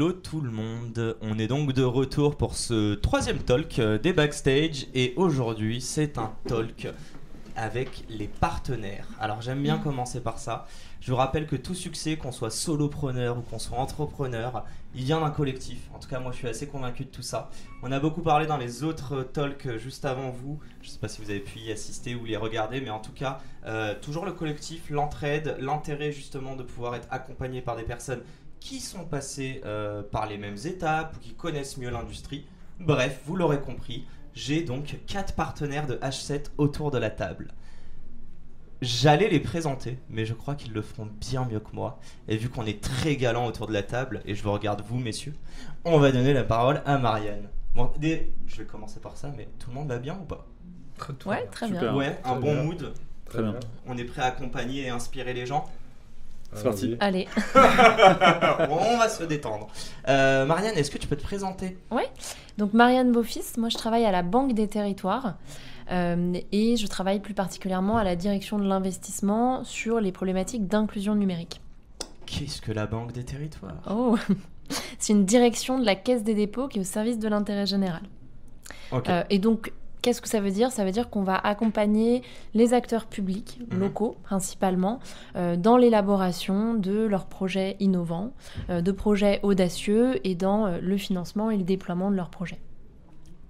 Hello tout le monde, on est donc de retour pour ce troisième talk euh, des backstage et aujourd'hui c'est un talk avec les partenaires. Alors j'aime bien commencer par ça. Je vous rappelle que tout succès, qu'on soit solopreneur ou qu'on soit entrepreneur, il vient d'un collectif. En tout cas, moi je suis assez convaincu de tout ça. On a beaucoup parlé dans les autres talks juste avant vous. Je ne sais pas si vous avez pu y assister ou les regarder, mais en tout cas, euh, toujours le collectif, l'entraide, l'intérêt justement de pouvoir être accompagné par des personnes qui sont passées euh, par les mêmes étapes ou qui connaissent mieux l'industrie. Bref, vous l'aurez compris, j'ai donc quatre partenaires de H7 autour de la table. J'allais les présenter, mais je crois qu'ils le feront bien mieux que moi. Et vu qu'on est très galant autour de la table, et je vous regarde vous, messieurs, on va donner la parole à Marianne. Bon, des- je vais commencer par ça, mais tout le monde va bien ou pas? Ouais, très bien. Super. Ouais, un Très bon bien. mood. Très bien. On est prêt à accompagner et inspirer les gens. C'est parti. Allez. on va se détendre. Euh, Marianne, est-ce que tu peux te présenter? Donc Marianne Beaufils, moi je travaille à la Banque des Territoires euh, et je travaille plus particulièrement à la direction de l'investissement sur les problématiques d'inclusion numérique. Qu'est-ce que la Banque des Territoires? Oh C'est une direction de la Caisse des dépôts qui est au service de l'intérêt général. Ok. Euh, et donc, qu'est-ce que ça veut dire? Ça veut dire qu'on va accompagner les acteurs publics, Mhm. locaux principalement, euh, dans l'élaboration de leurs projets innovants, euh, de projets audacieux et dans euh, le financement et le déploiement de leurs projets.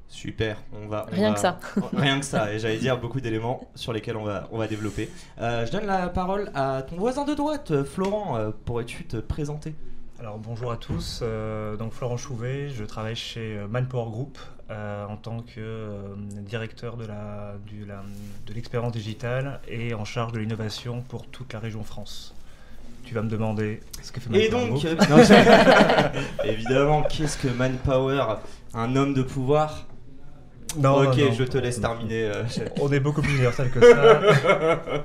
Super, on va. on Rien va- que ça. Rien que ça, et j'allais dire beaucoup d'éléments sur lesquels on va, on va développer. Euh, je donne la parole à ton voisin de droite, Florent. Euh, Pourrais-tu te présenter? Alors bonjour à tous, euh, donc Florent Chouvet, je travaille chez Manpower Group euh, en tant que euh, directeur de la- du- la- de l'expérience digitale et en charge de l'innovation pour toute la région France. Tu vas me demander ce que fait Et Manpower donc, Group. euh, non, évidemment, qu'est-ce que Manpower Un homme de pouvoir? Non, Ok, non, non. je te laisse terminer. euh. On est beaucoup plus universel que ça.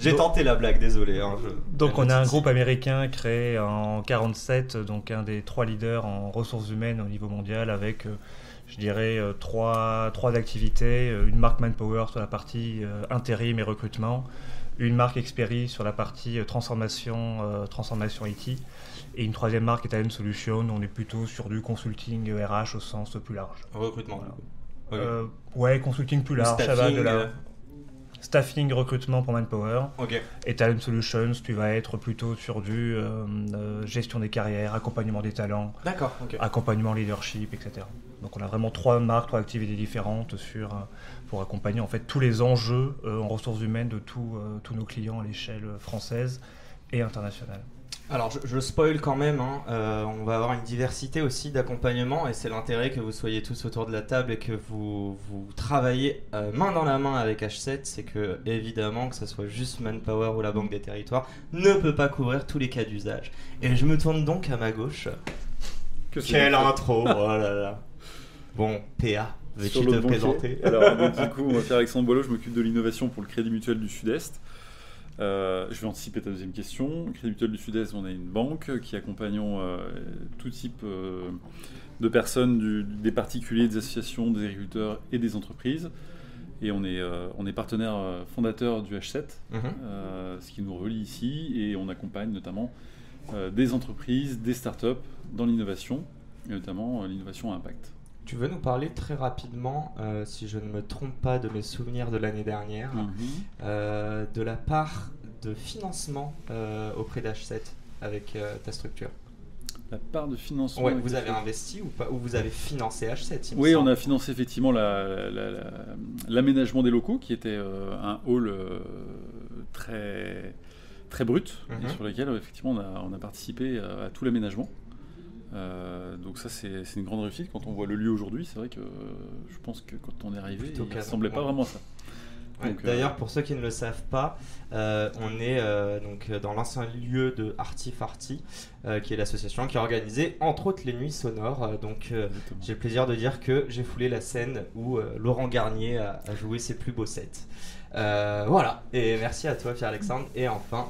J'ai Donc- tenté la blague, désolé. hein, je- Donc on a un groupe américain créé en 47, donc un des trois leaders en ressources humaines au niveau mondial avec, je dirais, euh, trois, trois activités. Euh, Une marque Manpower sur la partie euh, intérim et recrutement, une marque Experi sur la partie euh, transformation, transformation IT, et une troisième marque Talent Solution, on est plutôt sur du consulting RH au sens plus large. Recrutement. Voilà. ouais, consulting plus large, ça va de la staffing, recrutement pour Manpower. Ok. Et Talent Solutions, tu vas être plutôt sur du euh, euh, gestion des carrières, accompagnement des talents, accompagnement leadership, etc. Donc on a vraiment trois marques, trois activités différentes sur, euh, pour accompagner en fait tous les enjeux en ressources humaines de tous nos clients à l'échelle française et internationale. Alors, je, je spoil quand même, hein, euh, on va avoir une diversité aussi d'accompagnement et c'est l'intérêt que vous soyez tous autour de la table et que vous, vous travaillez euh, main dans la main avec H7. C'est que, évidemment, que ce soit juste Manpower ou la Banque des Territoires, ne peut pas couvrir tous les cas d'usage. Et je me tourne donc à ma gauche. Que Quelle bon. intro Oh là là Bon, PA, veux-tu Sur te le banquier. présenter? Alors, donc, du coup, on va faire Alexandre Boileau, je m'occupe de l'innovation pour le Crédit Mutuel du Sud-Est. Euh, je vais anticiper ta deuxième question. Crédit Mutuel du Sud-Est, on a une banque qui accompagnons euh, tout type euh, de personnes, du- des particuliers, des associations, des agriculteurs et des entreprises. Et on est, on est partenaire fondateur du H7, Mhm. ce qui nous relie ici, et on accompagne notamment des entreprises, des startups dans l'innovation, et notamment l'innovation à impact. Tu veux nous parler très rapidement, euh, si je ne me trompe pas de mes souvenirs de l'année dernière, Mhm. euh, de la part de financement euh, auprès d'H7 avec ta structure? La part de financement. Ouais, vous avez investi ou pas? Ou vous avez financé H7 il me Oui, on a financé effectivement la- la- la- l'aménagement des locaux, qui était un hall très, très brut, et Mhm. sur lequel effectivement on a, on a participé à tout l'aménagement. Donc ça c'est une grande réussite quand on voit le lieu aujourd'hui. C'est vrai que euh, je pense que quand on est arrivé, il ne ressemblait pas vraiment à ça. Euh, D'ailleurs, pour ceux qui ne le savent pas, euh, on est euh, donc dans l'ancien lieu de Artifarty, qui est l'association qui a organisé entre autres les nuits sonores. Donc j'ai le plaisir de dire que j'ai foulé la scène où Laurent Garnier a, a joué ses plus beaux sets. Voilà, et merci à toi Pierre-Alexandre. Et enfin,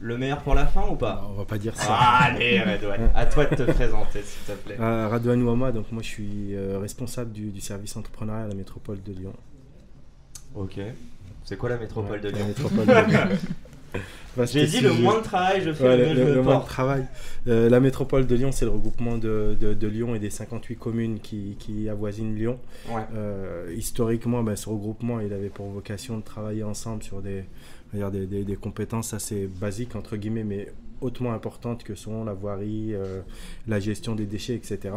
le meilleur pour la fin ou pas On va pas dire ça. Ah, Allez Redouane, à toi de te présenter s'il te plaît. Euh, Radouane Ouama, donc moi je suis euh, responsable du, du service entrepreneurial à la métropole de Lyon. Ok. C'est quoi la métropole de Ouais, la Lyon métropole de Lyon. J'ai dit le moins de travail je fais, Ouais, le le, le- le moins de travail. Euh, la métropole de Lyon, c'est le regroupement de, de- de Lyon et des 58 communes qui, qui avoisinent Lyon. Ouais. Euh, historiquement, ben, ce regroupement, il avait pour vocation de travailler ensemble sur des, dire des, des- des compétences assez basiques, entre guillemets, mais hautement importantes que sont la voirie, euh, la gestion des déchets, etc.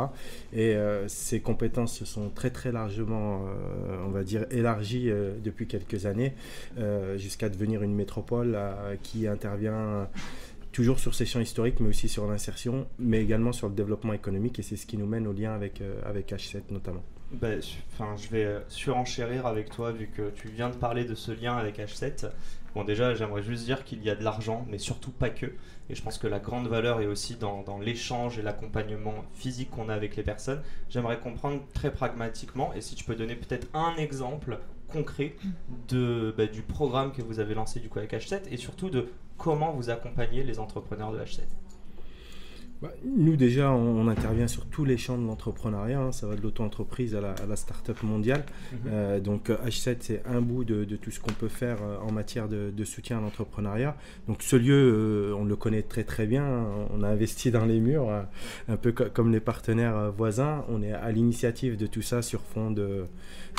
Et euh, ces compétences se sont très très largement, euh, on va dire, élargies depuis quelques années, jusqu'à devenir une métropole qui intervient toujours sur ces champs historiques, mais aussi sur l'insertion, mais également sur le développement économique, et c'est ce qui nous mène au lien avec, avec H7 notamment. Enfin, je vais surenchérir avec toi vu que tu viens de parler de ce lien avec H7. Bon, déjà, j'aimerais juste dire qu'il y a de l'argent, mais surtout pas que. Et je pense que la grande valeur est aussi dans, l'échange et l'accompagnement physique qu'on a avec les personnes. J'aimerais comprendre très pragmatiquement, et si tu peux donner peut-être un exemple concret bah, du programme que vous avez lancé du coup avec H7 et surtout de comment vous accompagnez les entrepreneurs de H7. Bah, nous déjà, on, on intervient sur tous les champs de l'entrepreneuriat, hein. ça va de l'auto-entreprise à la, à la start-up mondiale. Euh, donc euh, H7, c'est un bout de, de tout ce qu'on peut faire euh, en matière de, de soutien à l'entrepreneuriat. Donc ce lieu, euh, on le connaît très très bien, hein. on a investi dans les murs, un peu co- comme les partenaires voisins. On est à l'initiative de tout ça sur fond de,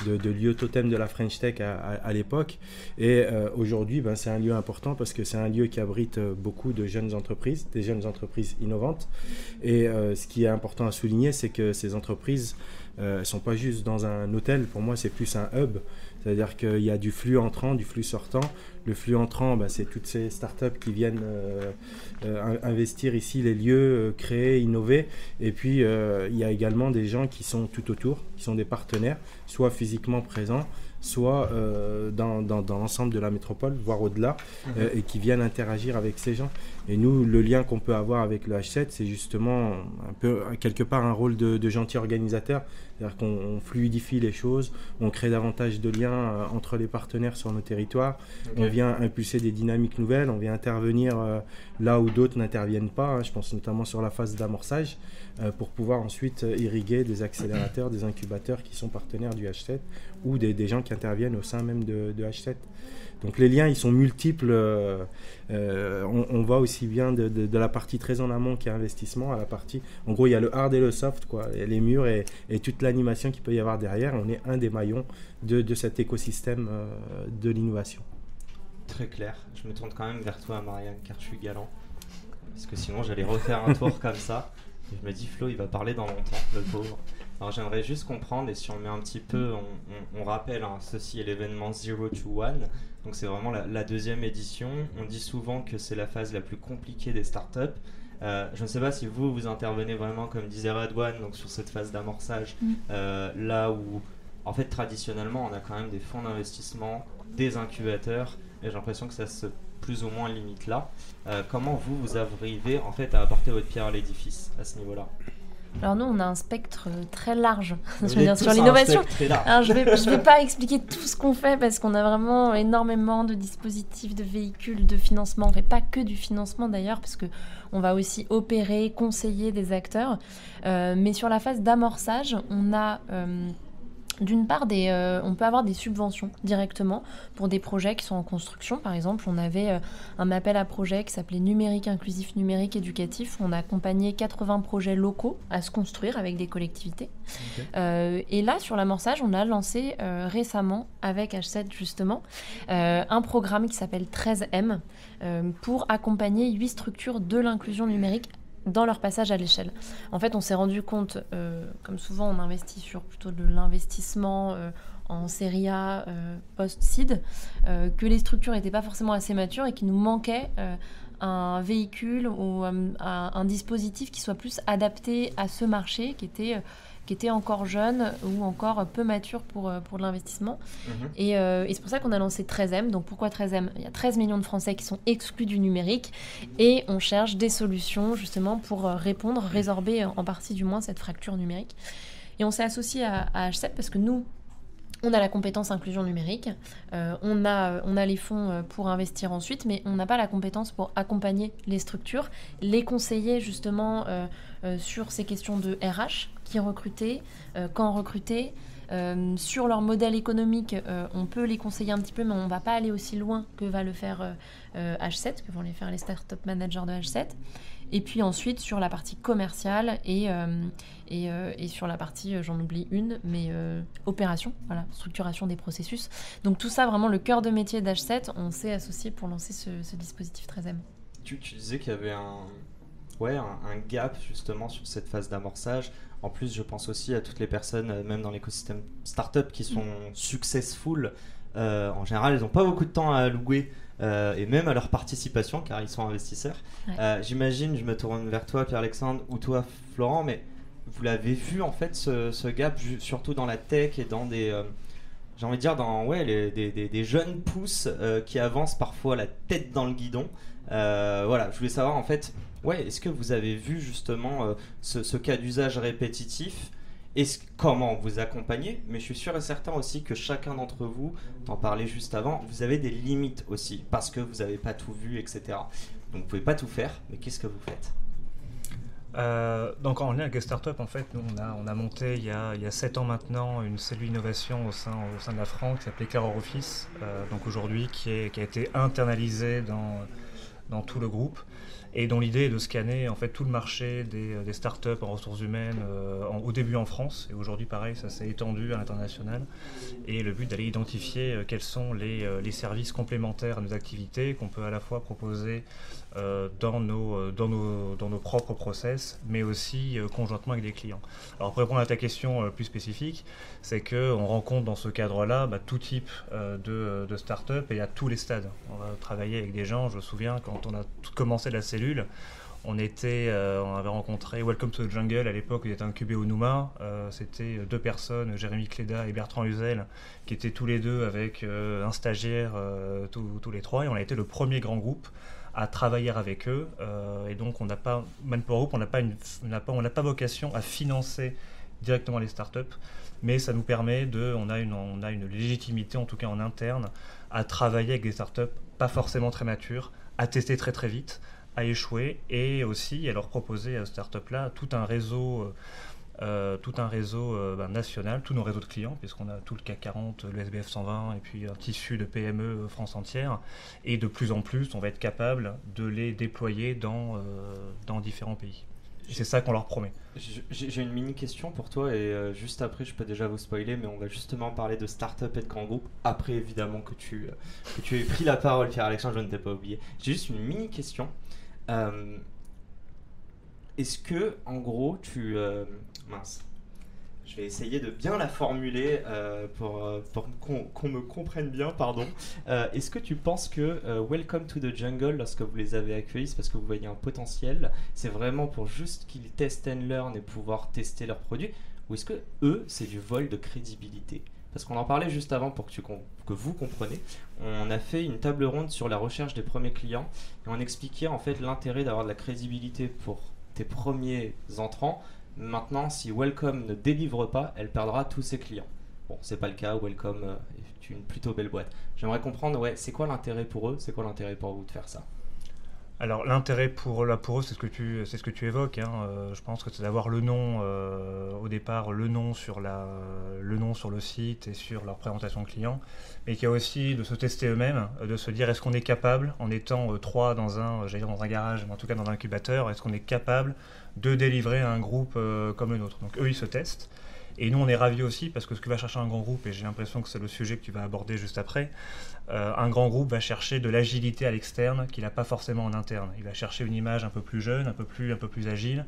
de, de lieu totem de la French Tech à, à- à l'époque. Et euh, aujourd'hui, ben, c'est un lieu important parce que c'est un lieu qui abrite beaucoup de jeunes entreprises, des jeunes entreprises innovantes. Et euh, ce qui est important à souligner, c'est que ces entreprises ne sont pas juste dans un hôtel. Pour moi, c'est plus un hub. C'est-à-dire qu'il y a du flux entrant, du flux sortant. Le flux entrant, bah, c'est toutes ces startups qui viennent euh, euh, in- investir ici les lieux, euh, créer, innover. Et puis, euh, il y a également des gens qui sont tout autour, qui sont des partenaires, soit physiquement présents, soit euh, dans, dans- dans l'ensemble de la métropole, voire au-delà, euh, et qui viennent interagir avec ces gens. Et nous, le lien qu'on peut avoir avec le H7, c'est justement un peu, quelque part, un rôle de, de gentil organisateur. C'est-à-dire qu'on on fluidifie les choses, on crée davantage de liens euh, entre les partenaires sur nos territoires, on vient impulser des dynamiques nouvelles, on vient intervenir euh, là où d'autres n'interviennent pas. hein. je pense notamment sur la phase d'amorçage, euh, pour pouvoir ensuite irriguer des accélérateurs, des incubateurs qui sont partenaires du H7 ou des, des gens qui interviennent au sein même de, de H7. Donc les liens, ils sont multiples. euh, euh, on, on va aussi bien de, de- de la partie très en amont qui est investissement à la partie. En gros, il y a le hard et le soft, quoi, et les murs et, et toute l'animation qu'il peut y avoir derrière. On est un des maillons de, de cet écosystème euh, de l'innovation. Très clair. Je me tourne quand même vers toi, Marianne, car je suis galant. Parce que sinon, j'allais refaire un tour comme ça. Et je me dis, Flo, il va parler dans longtemps, le pauvre. Alors, j'aimerais juste comprendre, et si on met un petit peu, on, on- on rappelle, hein, ceci est l'événement Zero to One. Donc, c'est vraiment la, la deuxième édition. On dit souvent que c'est la phase la plus compliquée des startups. Euh, je ne sais pas si vous, vous intervenez vraiment, comme disait Radwan, donc sur cette phase d'amorçage, Mm. euh, là où, en fait, traditionnellement, on a quand même des fonds d'investissement, des incubateurs, et j'ai l'impression que ça se plus ou moins limite là. Euh, comment vous, vous arrivez en fait à apporter votre pierre à l'édifice à ce niveau-là? Alors nous, on a un spectre euh, très large dire, sur l'innovation. Alors, je vais, je vais pas expliquer tout ce qu'on fait parce qu'on a vraiment énormément de dispositifs, de véhicules, de financement. On fait pas que du financement d'ailleurs, parce que on va aussi opérer, conseiller des acteurs. Euh, mais sur la phase d'amorçage, on a euh, d'une part, des, euh, on peut avoir des subventions directement pour des projets qui sont en construction. Par exemple, on avait euh, un appel à projet qui s'appelait Numérique inclusif, numérique éducatif. On a accompagné 80 projets locaux à se construire avec des collectivités. Euh, et là, sur l'amorçage, on a lancé récemment, avec H7 justement, un programme qui s'appelle 13M euh, pour accompagner huit structures de l'inclusion numérique dans leur passage à l'échelle. En fait, on s'est rendu compte, euh, comme souvent on investit sur plutôt de l'investissement euh, en série A euh, post-seed, que les structures n'étaient pas forcément assez matures et qu'il nous manquait un véhicule ou un, dispositif qui soit plus adapté à ce marché, qui était qui étaient encore jeunes ou encore peu matures pour, pour l'investissement. Mhm. Et, euh, et c'est pour ça qu'on a lancé 13M. Donc pourquoi 13M Il y a 13 millions de Français qui sont exclus du numérique et on cherche des solutions justement pour euh, répondre, résorber en partie du moins cette fracture numérique. Et on s'est associé à, à H7 parce que nous, on a la compétence inclusion numérique, euh, on, a, on a les fonds euh, pour investir ensuite, mais on n'a pas la compétence pour accompagner les structures, les conseiller justement euh, euh, sur ces questions de RH, qui recruter, euh, quand recruter. Euh, sur leur modèle économique, euh, on peut les conseiller un petit peu, mais on ne va pas aller aussi loin que va le faire euh, euh, H7, que vont les faire les startup managers de H7. Et puis ensuite sur la partie commerciale et, et, sur la partie, j'en oublie une, mais opération, voilà, structuration des processus. Donc tout ça, vraiment le cœur de métier d'H7, on s'est associé pour lancer ce, dispositif 13M. Tu, disais qu'il y avait un, ouais, un gap justement sur cette phase d'amorçage. En plus, je pense aussi à toutes les personnes, euh, même dans l'écosystème startup, qui sont successful. Euh, en général, ils n'ont pas beaucoup de temps à allouer, euh, et même à leur participation, car ils sont investisseurs. Ouais. Euh, J'imagine, je me tourne vers toi, Pierre-Alexandre, ou toi, Florent, mais vous l'avez vu en fait, ce, ce gap, surtout dans la tech et dans des. j'ai envie de dire dans ouais, les- des, des- des jeunes pousses euh, qui avancent parfois la tête dans le guidon. Euh, voilà, je voulais savoir en fait, ouais, est-ce que vous avez vu justement euh, ce, cas d'usage répétitif? Comment vous accompagnez? Mais je suis sûr et certain aussi que chacun d'entre vous, t'en parlais juste avant, vous avez des limites aussi parce que vous n'avez pas tout vu, etc. Donc vous pouvez pas tout faire, mais qu'est-ce que vous faites? Euh, donc en lien avec les startups, en fait, nous on a, on a monté il y a, il y a 7 ans maintenant une cellule innovation au sein, de la France qui s'appelait Clear Office, euh, donc aujourd'hui qui, a été internalisée dans tout le groupe et dont l'idée est de scanner en fait tout le marché des, des startups en ressources humaines euh, au début en France. Et aujourd'hui pareil ça s'est étendu à l'international. Et le but d'aller identifier euh, quels sont les, euh, les services complémentaires à nos activités qu'on peut à la fois proposer euh, dans, nos, euh, dans, nos, dans nos propres process, mais aussi euh, conjointement avec des clients. Alors pour répondre à ta question euh, plus spécifique, c'est qu'on rencontre dans ce cadre-là bah, tout type euh, de, de start-up et à tous les stades. On va travailler avec des gens, je me souviens quand on a commencé la cellule, on, était, euh, on avait rencontré Welcome to the Jungle à l'époque, il était incubé au Nouma. Euh, C'était deux personnes, Jérémy Cléda et Bertrand Huzel, qui étaient tous les deux avec euh, un stagiaire, euh, tous les trois. Et on a été le premier grand groupe à travailler avec eux. Euh, et donc, on n'a pas, Manpower Group, on n'a pas, pas, pas vocation à financer directement les startups, mais ça nous permet de, on a une, on a une légitimité, en tout cas en interne, à travailler avec des startups pas forcément très matures, à tester très très vite, à échouer et aussi à leur proposer à ces startups-là tout un réseau. Euh, tout un réseau euh, ben, national, tous nos réseaux de clients, puisqu'on a tout le CAC 40, le SBF 120 et puis un tissu de PME euh, France entière. Et de plus en plus, on va être capable de les déployer dans, dans différents pays. C'est ça qu'on leur promet. J'ai une mini question pour toi et juste après je peux déjà vous spoiler mais on va justement parler de start-up et de grands groupes après évidemment que tu, que tu aies pris la parole Pierre-Alexandre, je ne t'ai pas oublié. J'ai juste une mini question. Est-ce que en gros tu... euh, mince. Je vais essayer de bien la formuler euh, pour, euh, qu'on me comprenne bien, pardon. Est-ce que tu penses que Welcome to the Jungle, lorsque vous les avez accueillis, c'est parce que vous voyez un potentiel, c'est vraiment pour juste qu'ils testent and learn et pouvoir tester leurs produits Ou est-ce que eux, c'est du vol de crédibilité? Parce qu'on en parlait juste avant pour que vous compreniez. On a fait une table ronde sur la recherche des premiers clients et on expliquait en fait l'intérêt d'avoir de la crédibilité pour premiers entrants. Maintenant, si Welcome ne délivre pas, elle perdra tous ses clients. Bon, c'est pas le cas. Welcome euh, est une plutôt belle boîte. J'aimerais comprendre, ouais, c'est quoi l'intérêt pour eux? C'est quoi l'intérêt pour vous de faire ça? Alors l'intérêt pour, pour eux, c'est ce que tu, c'est ce que tu évoques. hein. Euh, je pense que c'est d'avoir le nom euh, au départ, le nom sur le site et sur leur présentation client, mais qu'il y a aussi de se tester eux-mêmes, euh, de se dire est-ce qu'on est capable, en étant trois dans un, j'allais dans un garage, mais en tout cas dans un incubateur, est-ce qu'on est capable de délivrer un groupe comme le nôtre? Donc eux, ils se testent. Et nous, on est ravis aussi parce que ce que va chercher un grand groupe, et j'ai l'impression que c'est le sujet que tu vas aborder juste après, euh, un grand groupe va chercher de l'agilité à l'externe qu'il n'a pas forcément en interne. Il va chercher une image un peu plus jeune, un peu plus, un peu plus agile,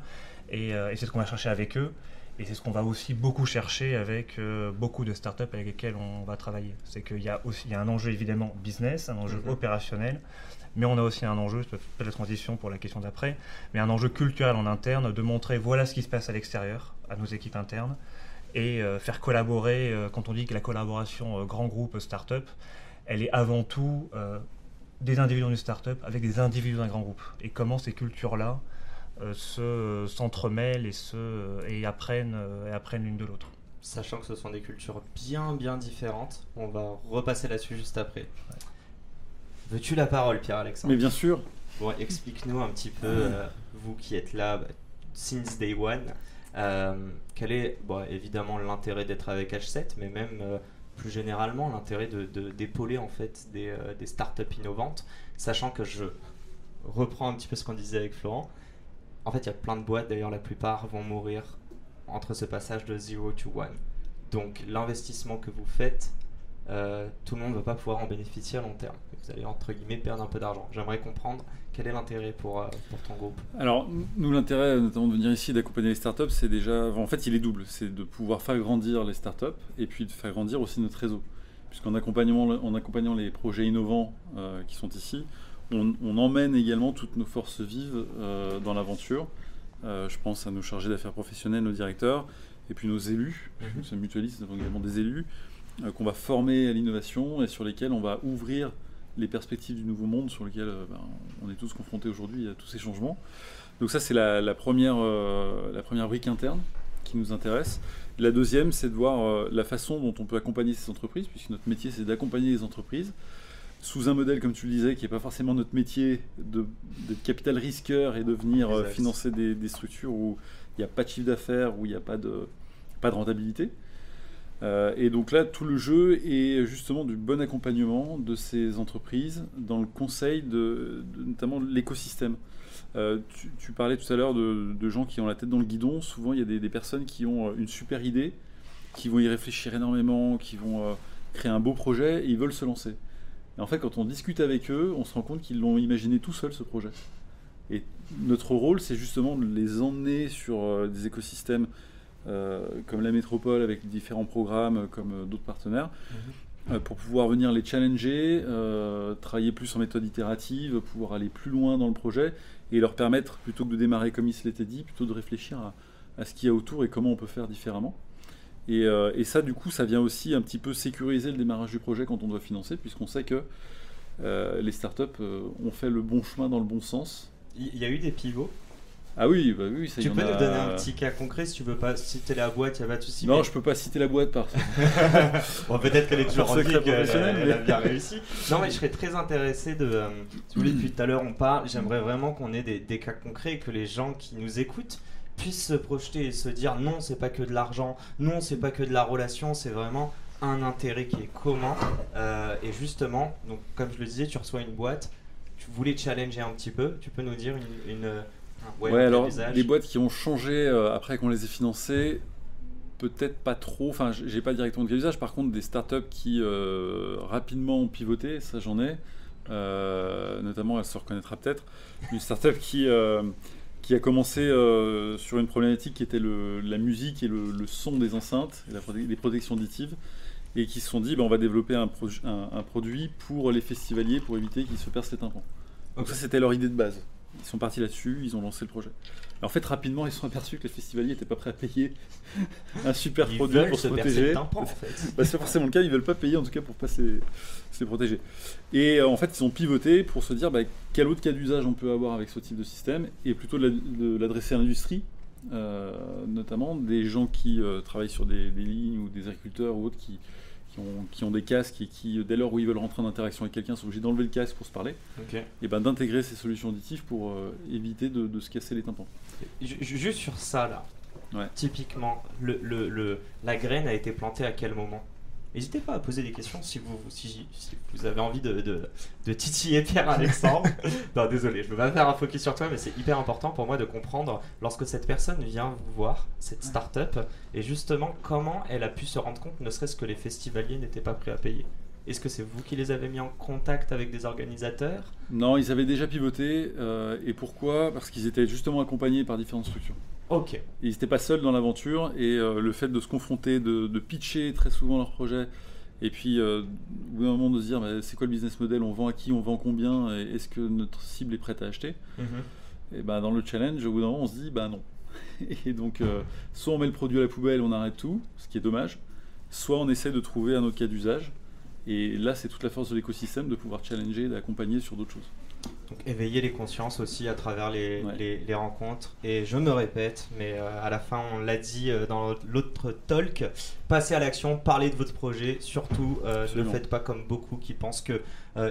et, euh, et c'est ce qu'on va chercher avec eux. Et c'est ce qu'on va aussi beaucoup chercher avec euh, beaucoup de startups avec lesquelles on va travailler. C'est qu'il y a aussi il y a un enjeu évidemment business, un enjeu Mhm. opérationnel, mais on a aussi un enjeu, peut-être la transition pour la question d'après, mais un enjeu culturel en interne de montrer voilà ce qui se passe à l'extérieur, à nos équipes internes, et euh, faire collaborer, euh, quand on dit que la collaboration euh, grand groupe startup, elle est avant tout euh, des individus d'une startup avec des individus d'un grand groupe. Et comment ces cultures-là euh, se s'entremêlent et, se, et apprennent, euh, et apprennent l'une de l'autre. Sachant que ce sont des cultures bien bien différentes. On va repasser là-dessus juste après. Veux-tu la parole, Pierre-Alexandre? Mais bien sûr, Bon, explique-nous un petit peu, euh, vous qui êtes là bah, since day one, euh, quel est évidemment l'intérêt d'être avec H7, mais même euh, plus généralement l'intérêt d'épauler en fait des, euh, des startups innovantes, sachant que je reprends un petit peu ce qu'on disait avec Florent. En fait, il y a plein de boîtes, d'ailleurs la plupart vont mourir entre ce passage de 0 to 1. Donc l'investissement que vous faites, euh, tout le monde ne va pas pouvoir en bénéficier à long terme. Vous allez entre guillemets perdre un peu d'argent. J'aimerais comprendre quel est l'intérêt pour, euh, pour ton groupe? Alors, nous, l'intérêt notamment de venir ici et d'accompagner les startups, c'est déjà. En fait, il est double. C'est de pouvoir faire grandir les startups et puis de faire grandir aussi notre réseau. Puisqu'en accompagnant, en accompagnant les projets innovants euh, qui sont ici, on, on emmène également toutes nos forces vives euh, dans l'aventure. Euh, je pense à nos chargés d'affaires professionnels, nos directeurs, et puis nos élus. puisque Nous sommes mutualistes, nous avons également des élus qu'on va former à l'innovation et sur lesquels on va ouvrir les perspectives du nouveau monde sur lequel euh, ben, on est tous confrontés aujourd'hui à tous ces changements. Donc ça, c'est la, la première, euh, la première brique interne qui nous intéresse. La deuxième, c'est de voir euh, la façon dont on peut accompagner ces entreprises, puisque notre métier, c'est d'accompagner les entreprises sous un modèle, comme tu le disais, qui n'est pas forcément notre métier de- d'être capital risqueur et de venir euh, financer des, des structures où il n'y a pas de chiffre d'affaires, où il n'y a pas de, pas de rentabilité. Euh, et donc là, tout le jeu est justement du bon accompagnement de ces entreprises dans le conseil de, notamment l'écosystème. Euh, tu, parlais tout à l'heure de, gens qui ont la tête dans le guidon. Souvent, il y a des, personnes qui ont euh, une super idée, qui vont y réfléchir énormément, qui vont créer un beau projet et ils veulent se lancer. Et en fait, quand on discute avec eux, on se rend compte qu'ils l'ont imaginé tout seuls, ce projet. Et notre rôle, c'est justement de les emmener sur des écosystèmes comme la métropole avec différents programmes, euh, comme euh, d'autres partenaires, euh, pour pouvoir venir les challenger, euh, travailler plus en méthode itérative, pouvoir aller plus loin dans le projet et leur permettre, plutôt que de démarrer comme il se l'était dit, plutôt de réfléchir à, à ce qu'il y a autour et comment on peut faire différemment. Et, euh, et ça, du coup, ça vient aussi un petit peu sécuriser le démarrage du projet quand on doit financer, puisqu'on sait que euh, les startups euh, ont fait le bon chemin dans le bon sens. Il y a eu des pivots. Ah oui, bah oui, ça y Tu en peux a- nous donner un petit cas concret si tu veux pas citer la boîte, il n'y a pas de souci. Non, mais- je peux pas citer la boîte parce Bon, peut-être qu'elle est toujours en secret professionnel, elle a bien réussi. Non, mais je serais très intéressé de. euh, si vous voulez, depuis tout à l'heure, on parle. J'aimerais vraiment qu'on ait des, des cas concrets et que les gens qui nous écoutent puissent se projeter et se dire non, c'est pas que de l'argent, non, c'est pas que de la relation, c'est vraiment un intérêt qui est commun. Euh, et justement, donc, comme je le disais, tu reçois une boîte, tu voulais challenger un petit peu, tu peux nous dire une. une Ouais, alors les boîtes qui ont changé euh, après qu'on les ait financées, peut-être pas trop. Enfin, j'ai pas directement de cas d'usage. Par contre, des startups qui euh, rapidement ont pivoté, ça j'en ai. Euh, notamment, elle se reconnaîtra peut-être. Une startup qui euh, qui a commencé sur une problématique qui était le- la musique et le, le son des enceintes, et la prote- les protections auditives, et qui se sont dit, bah, on va développer un, pro- un- un produit pour les festivaliers pour éviter qu'ils se percent les tympans. Donc ça, c'était leur idée de base. Ils sont partis là-dessus, ils ont lancé le projet. Et en fait, rapidement, ils se sont aperçus que les festivaliers n'étaient pas prêts à payer un super Ils produit pour se protéger. en fait. Bah, c'est forcément le cas, ils veulent pas payer en tout cas pour pas se protéger. Et euh, en fait, ils ont pivoté pour se dire bah, quel autre cas d'usage on peut avoir avec ce type de système et plutôt de l'adresser à l'industrie, euh, notamment des gens qui euh, travaillent sur des, des lignes ou des agriculteurs ou autres qui, qui, ont, qui ont des casques et qui, dès lors où ils veulent rentrer en interaction avec quelqu'un, sont obligés d'enlever le casque pour se parler et ben d'intégrer ces solutions auditives pour euh, éviter de, de se casser les tympans. Ju- ju- Juste sur ça là, Ouais. typiquement, le, le- le- la graine a été plantée à quel moment? N'hésitez pas à poser des questions si vous, si, si vous avez envie de, de, de titiller Pierre-Alexandre. non, désolé, je ne veux pas faire un focus sur toi, mais c'est hyper important pour moi de comprendre lorsque cette personne vient vous voir, cette start-up, et justement comment elle a pu se rendre compte, ne serait-ce que les festivaliers n'étaient pas prêts à payer. Est-ce que c'est vous qui les avez mis en contact avec des organisateurs? Non, ils avaient déjà pivoté. euh, et pourquoi? Parce qu'ils étaient justement accompagnés par différentes structures. Ok. Ils n'étaient pas seuls dans l'aventure et euh, le fait de se confronter, de, de pitcher très souvent leur projet et puis euh, au bout d'un moment de se dire bah, c'est quoi le business model, on vend à qui, on vend combien, et est-ce que notre cible est prête à acheter? Mhm. Et ben dans le challenge, au bout d'un moment on se dit bah non. Et donc euh, soit on met le produit à la poubelle, on arrête tout, ce qui est dommage, soit on essaie de trouver un autre cas d'usage. Et là c'est toute la force de l'écosystème de pouvoir challenger, d'accompagner sur d'autres choses. Donc éveiller les consciences aussi à travers les, Ouais. les- les rencontres. Et je me répète, mais euh, à la fin on l'a dit euh, dans l'autre talk, passez à l'action, parlez de votre projet. Surtout, euh, ne faites pas comme beaucoup qui pensent que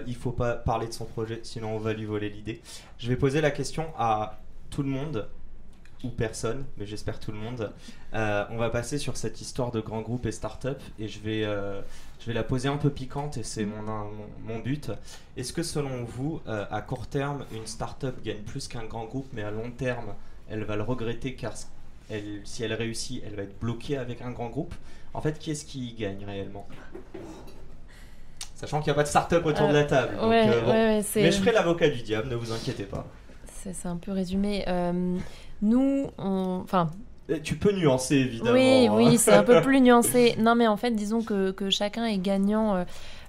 il faut pas parler de son projet, sinon on va lui voler l'idée. Je vais poser la question à tout le monde ou personne, mais j'espère tout le monde. On va passer sur cette histoire de grands groupes et start-up et je vais, je vais la poser un peu piquante et c'est mon, mon, mon but. Est-ce que selon vous, euh, à court terme, une start-up gagne plus qu'un grand groupe, mais à long terme, elle va le regretter car elle, si elle réussit, elle va être bloquée avec un grand groupe? En fait, qui est-ce qui gagne réellement? Sachant qu'il n'y a pas de start-up autour de la table. donc, ouais, euh, bon. ouais, ouais, c'est- Mais je ferai l'avocat du diable, ne vous inquiétez pas. c'est un peu résumé. Euh, nous, on... enfin, Tu peux nuancer, évidemment. Oui, hein. oui, c'est un peu plus nuancé. Non, mais en fait, disons que, que chacun est gagnant. euh,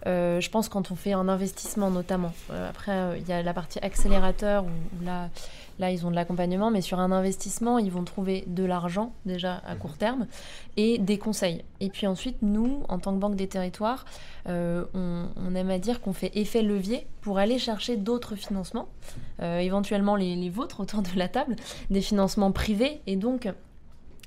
euh, je pense quand on fait un investissement notamment. Euh, après, il y a la partie accélérateur où, où là, là, ils ont de l'accompagnement, mais sur un investissement, ils vont trouver de l'argent déjà à court terme et des conseils. Et puis ensuite, nous, en tant que Banque des Territoires, on, on aime à dire qu'on fait effet levier pour aller chercher d'autres financements, éventuellement les, les vôtres autour de la table, des financements privés. Et donc,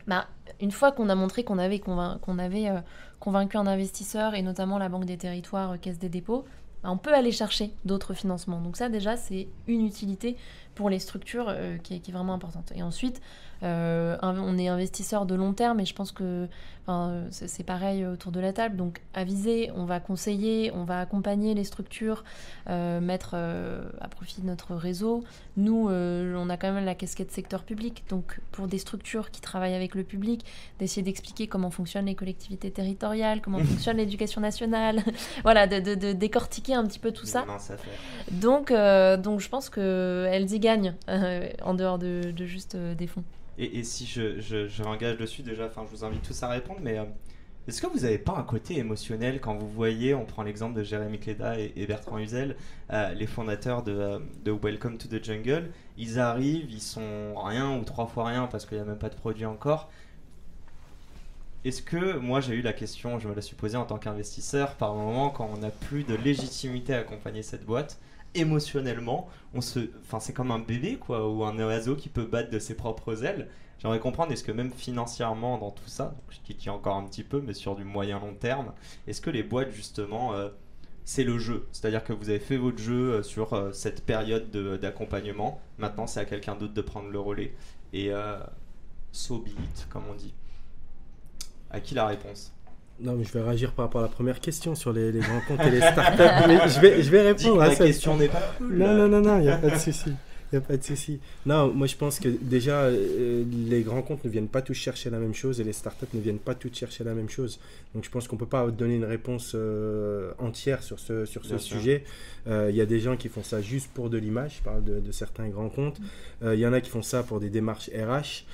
bah, une fois qu'on a montré qu'on avait, euh, convaincu un investisseur, et notamment la Banque des Territoires, euh, Caisse des dépôts, bah, on peut aller chercher d'autres financements. Donc ça déjà, c'est une utilité pour les structures euh, qui, est, qui est vraiment importante. Et ensuite, euh, on est investisseur de long terme, et je pense que enfin, c'est pareil autour de la table. Donc aviser, on va conseiller, on va accompagner les structures, euh, mettre euh, à profit de notre réseau. Nous, euh, on a quand même la casquette secteur public, donc pour des structures qui travaillent avec le public, d'essayer d'expliquer comment fonctionnent les collectivités territoriales, comment fonctionne l'éducation nationale, voilà, de, de- de décortiquer un petit peu tout ça. Donc, euh, donc je pense qu'elles y gagnent, euh, en dehors de, de juste euh, des fonds. Et, et si je, je, je m'engage dessus déjà, enfin je vous invite tous à répondre, mais euh, est-ce que vous n'avez pas un côté émotionnel quand vous voyez, on prend l'exemple de Jérémy Cléda et, et Bertrand Huzel, euh, les fondateurs de, euh, de Welcome to the Jungle, ils arrivent, ils sont rien ou trois fois rien parce qu'il n'y a même pas de produit encore. Est-ce que, moi j'ai eu la question, je me la suis posée en tant qu'investisseur, par moment quand on n'a plus de légitimité à accompagner cette boîte, émotionnellement, on se, enfin c'est comme un bébé quoi, ou un oiseau qui peut battre de ses propres ailes. J'aimerais comprendre, est-ce que même financièrement dans tout ça, je titille encore un petit peu, mais sur du moyen long terme, est-ce que les boîtes justement, euh, c'est le jeu? C'est-à-dire que vous avez fait votre jeu euh, sur euh, cette période de- d'accompagnement, maintenant c'est à quelqu'un d'autre de prendre le relais, et euh, so it, comme on dit. À qui la réponse? Non, mais je vais réagir par rapport à la première question sur les, les grands comptes et les startups. mais je vais, je vais répondre à ça. question n'est pas cool. Non, non, non, non, il n'y a pas de souci. Il n'y a pas de souci. Non, moi je pense que déjà, euh, les grands comptes ne viennent pas tous chercher la même chose et les startups ne viennent pas toutes chercher la même chose. Donc je pense qu'on ne peut pas donner une réponse euh, entière sur ce, sur ce Bien sujet. Euh, Il y a des gens qui font ça juste pour de l'image, je parle de, de certains grands comptes. Il y en a qui font ça pour des démarches RH.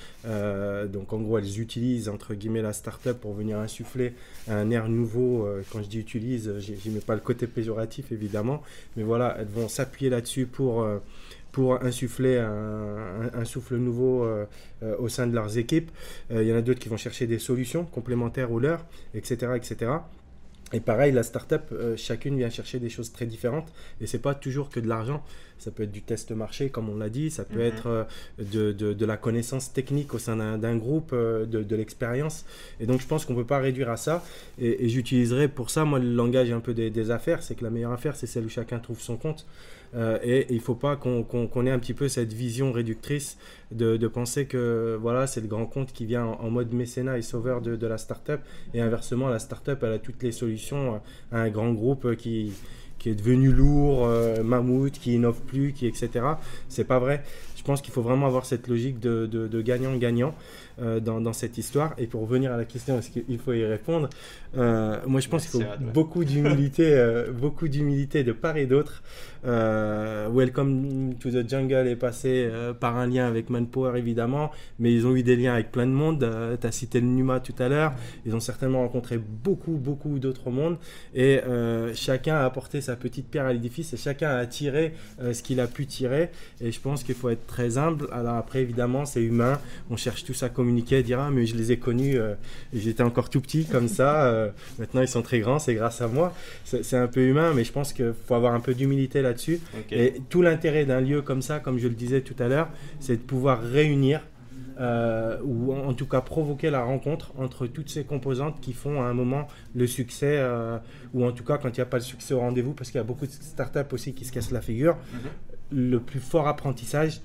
Donc en gros, elles utilisent entre guillemets la startup pour venir insuffler un air nouveau. Quand je dis utilise, j'y mets pas le côté péjoratif évidemment, mais voilà, elles vont s'appuyer là-dessus pour pour insuffler un, souffle nouveau euh, euh, au sein de leurs équipes. Euh, Il y en a d'autres qui vont chercher des solutions complémentaires aux leurs, etc., etc. Et pareil, la startup, euh, chacune vient chercher des choses très différentes. Et c'est pas toujours que de l'argent. Ça peut être du test marché, comme on l'a dit. Ça peut Mhm. être euh, de, de- de la connaissance technique au sein d'un d'un groupe, euh, de, de l'expérience. Et donc, je pense qu'on peut pas réduire à ça. Et, et j'utiliserai pour ça, moi, le langage un peu des, des affaires. C'est que la meilleure affaire, c'est celle où chacun trouve son compte. Euh, et, il faut pas qu'on ait un petit peu cette vision réductrice de, penser que voilà, c'est le grand compte qui vient en, mode mécénat et sauveur de, de la startup. Et inversement, la startup, elle a toutes les solutions à un grand groupe qui, qui est devenu lourd, mammouth, qui innove plus, qui etc. C'est pas vrai. Je pense qu'il faut vraiment avoir cette logique de gagnant-gagnant. Euh, dans, cette histoire. Et pour revenir à la question, est-ce qu'il faut y répondre euh, Moi, je pense qu'il faut beaucoup d'humilité, euh, beaucoup d'humilité de part et d'autre. Welcome to the Jungle est passé par un lien avec Manpower, évidemment, mais ils ont eu des liens avec plein de monde. tu as cité le Numa tout à l'heure. Ils ont certainement rencontré beaucoup, beaucoup d'autres mondes. Et chacun a apporté sa petite pierre à l'édifice et chacun a tiré ce qu'il a pu tirer. Et je pense qu'il faut être très humble. Alors après, évidemment, c'est humain. On cherche tous à communiquer, dire ah mais je les ai connus, euh, j'étais encore tout petit comme ça, euh, maintenant ils sont très grands, c'est grâce à moi. C'est un peu humain, mais je pense qu'il faut avoir un peu d'humilité là-dessus. Et tout l'intérêt d'un lieu comme ça, comme je le disais tout à l'heure, c'est de pouvoir réunir euh, ou en tout cas provoquer la rencontre entre toutes ces composantes qui font à un moment le succès, ou en tout cas quand il n'y a pas de succès au rendez-vous, parce qu'il y a beaucoup de startups aussi qui se cassent la figure, mhm. le plus fort apprentissage,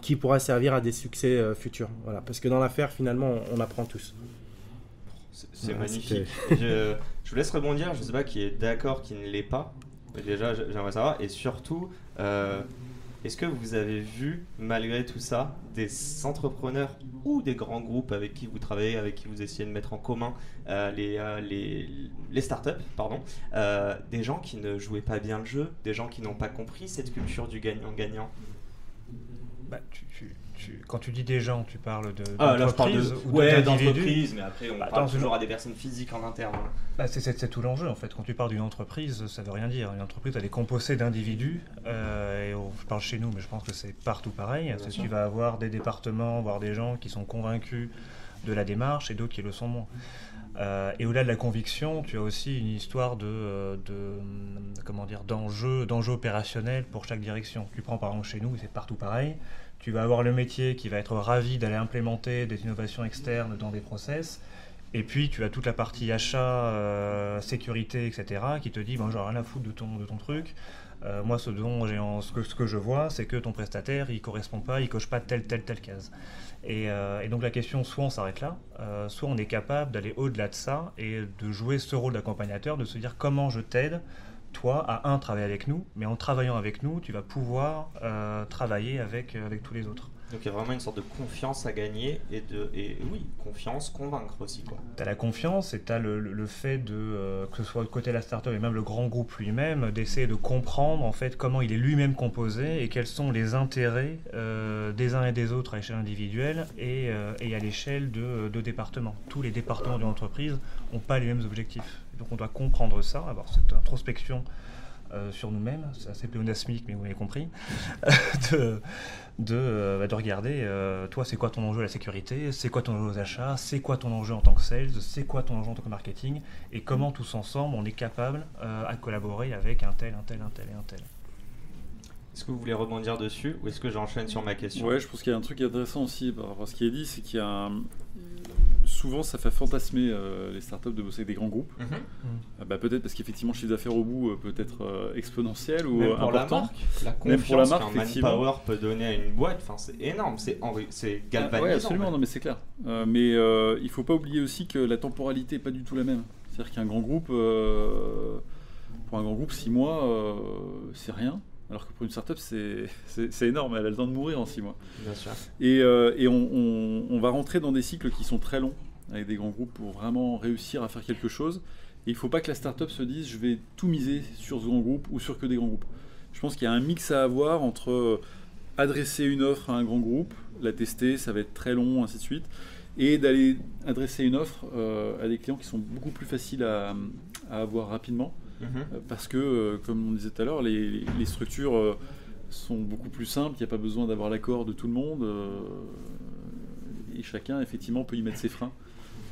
qui pourra servir à des succès euh, futurs. Voilà, parce que dans l'affaire, finalement, on, apprend tous. C'est magnifique. je, je, vous laisse rebondir. Je ne sais pas qui est d'accord, qui ne l'est pas. déjà, j'aimerais savoir. Et surtout, euh, est-ce que vous avez vu, malgré tout ça, des entrepreneurs ou des grands groupes avec qui vous travaillez, avec qui vous essayez de mettre en commun euh, les, les, startups, pardon, des gens qui ne jouaient pas bien le jeu, des gens qui n'ont pas compris cette culture du gagnant-gagnant? Bah, tu, quand tu dis des gens, tu parles de ah, ou ouais, d'entreprise, mais après on bah, parle toujours à des personnes physiques en interne. Bah, c'est tout l'enjeu en fait. Quand tu parles d'une entreprise, ça veut rien dire. Une entreprise, elle est composée d'individus. Euh, et je parle chez nous, mais je pense que c'est partout pareil. tu vas avoir des départements, voire des gens qui sont convaincus de la démarche et d'autres qui le sont moins. Euh, et au-delà de la conviction, tu as aussi une histoire de, euh, de comment dire d'enjeux, d'enjeux opérationnels pour chaque direction. Tu prends par exemple chez nous, c'est partout pareil. Tu vas avoir le métier qui va être ravi d'aller implémenter des innovations externes dans des process. Et puis tu as toute la partie achat, euh, sécurité, etc. qui te dit bon, j'aurais rien à foutre de ton, de ton truc. moi, ce, dont ce, que, ce que je vois, c'est que ton prestataire, il correspond pas, il coche pas telle, telle, telle case. Euh, et, donc la question, soit on s'arrête là, euh, soit on est capable d'aller au-delà de ça et de jouer ce rôle d'accompagnateur, de se dire comment je t'aide, toi, à un, travailler avec nous, mais en travaillant avec nous, tu vas pouvoir euh, travailler avec, avec tous les autres. Donc il y a vraiment une sorte de confiance à gagner et de et oui confiance convaincre aussi quoi. Tu as la confiance et tu as le, le, fait de euh, que ce soit de côté de la startup et même le grand groupe lui-même d'essayer de comprendre en fait comment il est lui-même composé et quels sont les intérêts euh, des uns et des autres à l'échelle individuelle et, euh, et à l'échelle de, de départements. Tous les départements de l'entreprise n'ont pas les mêmes objectifs. Donc on doit comprendre ça, avoir cette introspection euh, sur nous-mêmes, c'est assez pléonasmique, mais vous m'avez compris, de, de, euh, bah, de, regarder, euh, toi, c'est quoi ton enjeu à la sécurité, c'est quoi ton enjeu aux achats, c'est quoi ton enjeu en tant que sales, c'est quoi ton enjeu en tant que marketing, et comment tous ensemble on est capable à collaborer avec un tel, un tel, un tel et un tel. Est-ce que vous voulez rebondir dessus ou est-ce que j'enchaîne sur ma question? Ouais, je pense qu'il y a un truc intéressant aussi par rapport à ce qui est dit, c'est qu'il y a un, souvent ça fait fantasmer euh, les startups de bosser avec des grands groupes. Mhm. Euh, bah, peut-être parce qu'effectivement, chiffre d'affaires au bout euh, peut être exponentiel ou Même pour important. La, marque, la Même pour la marque, Manpower peut donner à une boîte, enfin, c'est énorme, c'est, c'est galvanisant. oui, absolument, non, mais c'est clair. mais il faut pas oublier aussi que la temporalité n'est pas du tout la même. C'est-à-dire qu'un grand groupe, pour un grand groupe, 6 mois, c'est rien. Alors que pour une startup, c'est énorme, elle a le temps de mourir en 6 mois. Bien sûr. Et, et on, on, on, va rentrer dans des cycles qui sont très longs avec des grands groupes pour vraiment réussir à faire quelque chose. Et il ne faut pas que la startup se dise je vais tout miser sur ce grand groupe ou sur que des grands groupes. Je pense qu'il y a un mix à avoir entre euh, adresser une offre à un grand groupe, la tester, ça va être très long, ainsi de suite, et d'aller adresser une offre euh, à des clients qui sont beaucoup plus faciles à, avoir rapidement. Mhm. Euh, parce que, comme on disait tout à l'heure, les, les, structures sont beaucoup plus simples, il n'y a pas besoin d'avoir l'accord de tout le monde, et chacun, effectivement, peut y mettre ses freins.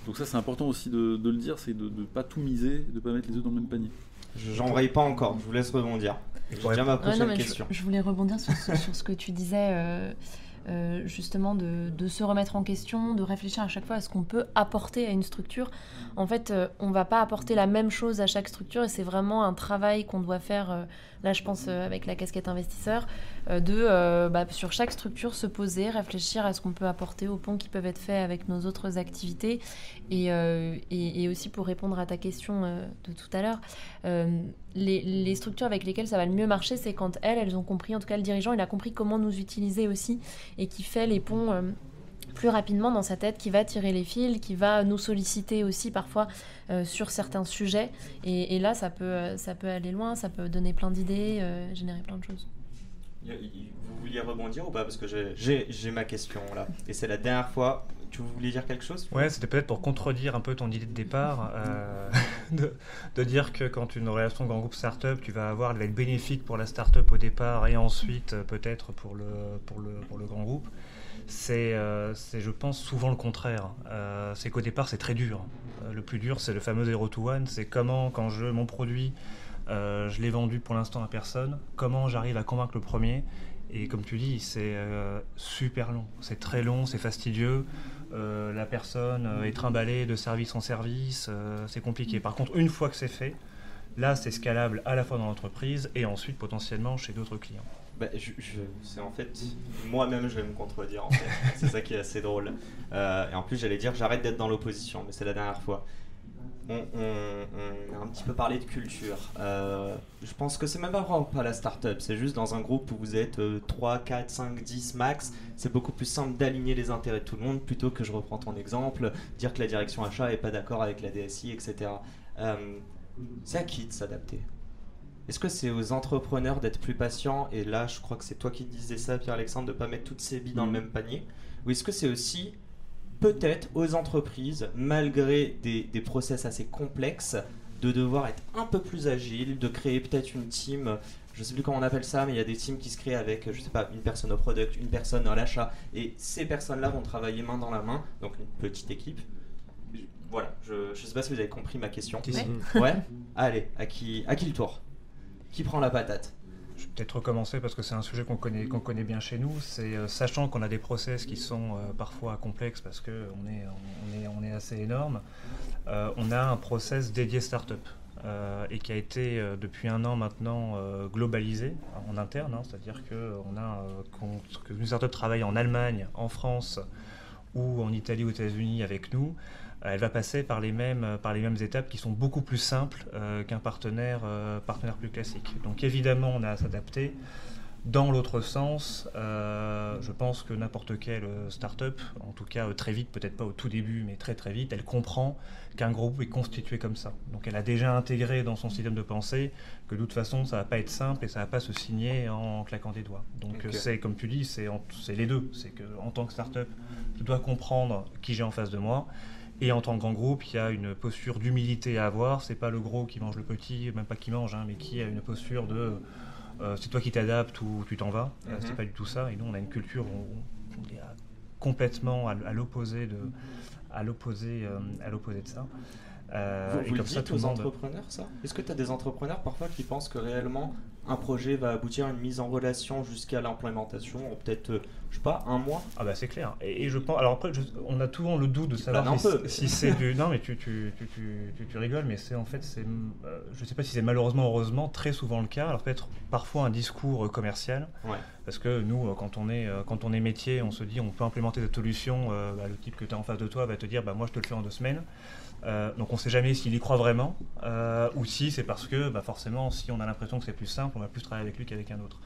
Donc ça c'est important aussi de, le dire, c'est de ne pas tout miser, de ne pas mettre les œufs dans le même panier. J'en pas encore, je vous laisse rebondir. Je ma prochaine question. Je, voulais rebondir sur, ce que tu disais. Euh, euh, justement de, se remettre en question, de réfléchir à chaque fois à ce qu'on peut apporter à une structure. En fait, euh, on va pas apporter la même chose à chaque structure et c'est vraiment un travail qu'on doit faire, là je pense avec la casquette investisseur, euh, de, euh, bah, sur chaque structure, se poser, réfléchir à ce qu'on peut apporter aux ponts qui peuvent être faits avec nos autres activités. Et, euh, aussi pour répondre à ta question euh, de tout à l'heure, euh, les, structures avec lesquelles ça va le mieux marcher, c'est quand elles, elles ont compris, en tout cas le dirigeant, il a compris comment nous utiliser aussi et qui fait les ponts euh, plus rapidement dans sa tête, qui va tirer les fils, qui va nous solliciter aussi parfois euh, sur certains sujets. Et, et là, ça peut, euh, ça peut aller loin, ça peut donner plein d'idées, euh, générer plein de choses. Vous vouliez rebondir ou pas? Parce que j'ai- ma question là. Et c'est la dernière fois. Tu voulais dire quelque chose? Ouais, c'était peut-être pour contredire un peu ton idée de départ, euh, de, de dire que quand une relation grand groupe startup, tu vas avoir, elle va être bénéfique pour la startup au départ et ensuite peut-être pour le, pour, le, pour le grand groupe. C'est, euh, c'est, je pense, souvent le contraire. Euh, c'est qu'au départ, c'est très dur. Euh, le plus dur, c'est le fameux 0 to 1. C'est comment, quand je, mon produit, je l'ai vendu pour l'instant à personne, comment j'arrive à convaincre le premier. Et comme tu dis, c'est super long. C'est très long, c'est fastidieux. La personne est trimballée de service en service, c'est compliqué. Par contre, une fois que c'est fait, là, c'est scalable à la fois dans l'entreprise et ensuite potentiellement chez d'autres clients. Bah, c'est en fait moi-même je vais me contredire en fait. c'est ça qui est assez drôle. Euh, et en plus j'allais dire j'arrête d'être dans l'opposition, mais c'est la dernière fois. On a un petit peu parlé de culture. Euh, je pense que c'est même pas vraiment pas la start-up, c'est juste dans un groupe où vous êtes euh, 3, 4, 5, 10 max. C'est beaucoup plus simple d'aligner les intérêts de tout le monde plutôt que je reprends ton exemple, dire que la direction achat est pas d'accord avec la DSI, etc. Euh, c'est à qui de s'adapter? Est-ce que c'est aux entrepreneurs d'être plus patients Et là, je crois que c'est toi qui disais ça, Pierre-Alexandre, de ne pas mettre toutes ses billes dans le Mhm. même panier. Ou est-ce que c'est aussi peut-être aux entreprises, malgré des, des process assez complexes, de devoir être un peu plus agile, de créer peut-être une team, je sais plus comment on appelle ça, mais il y a des teams qui se créent avec, je sais pas, une personne au product, une personne à l'achat, et ces personnes-là vont travailler main dans la main, donc une petite équipe. Voilà, je, je sais pas si vous avez compris ma question. Ouais. Ouais Allez, à qui, à qui le tour? Qui prend la patate Je vais peut-être recommencer parce que c'est un sujet qu'on connaît, connaît bien chez nous. C'est euh, sachant qu'on a des process qui sont euh, parfois complexes parce qu'on est, on est, on est assez énorme. euh, on a un process dédié startup et qui a été depuis un an maintenant globalisé en interne. hein. C'est-à-dire a qu'on- que une startup travaille en Allemagne, en France ou en Italie ou aux États-Unis avec nous. Euh, Elle va passer par les mêmes, par les mêmes étapes qui sont beaucoup plus simples euh, qu'un partenaire, euh, partenaire plus classique. Donc évidemment, on a à s'adapter. Dans l'autre sens, euh, je pense que n'importe quelle euh, start-up, en tout cas euh, très vite, peut-être pas au tout début, mais très très vite, elle comprend qu'un groupe est constitué comme ça. Donc elle a déjà intégré dans son système de pensée que de toute façon, ça va pas être simple et ça va pas se signer en claquant des doigts. Donc euh, c'est comme tu dis, c'est les deux. C'est que en tant que start-up, je dois comprendre qui j'ai en face de moi. Et en tant que grand groupe, il y a une posture d'humilité à avoir. C'est pas le gros qui mange le petit, même pas qui mange, hein, mais qui a une posture de euh, c'est toi qui t'adaptes ou tu t'en vas. Euh, Mhm. c'est pas du tout ça. Et nous, on a une culture où on est à- complètement à, l'opposé de à l'opposé euh, à l'opposé de ça. Euh, Vous, et vous le dites aux entrepreneurs, ça? Est-ce que tu as des entrepreneurs parfois qui pensent que réellement un projet va aboutir à une mise en relation jusqu'à l'implémentation en peut-être, euh, je sais pas, un mois? Ah bah c'est clair. Et, et je pense. Alors après, je- on a souvent le doute de Tu savoir si, c'est du. Non mais tu, tu, tu, tu, tu- rigoles, mais c'est en fait c'est. euh, je sais pas si c'est malheureusement heureusement très souvent le cas. Alors peut-être parfois un discours euh, commercial. Ouais. Parce que nous, euh, quand on est quand on est métier, on se dit on peut implémenter cette solution. euh, bah, le type que tu as en face de toi va te dire bah moi je te le fais en deux semaines. Euh, donc on ne sait jamais s'il y croit vraiment euh, ou si c'est parce que bah, forcément si on a l'impression que c'est plus simple, on va plus travailler avec lui qu'avec un autre.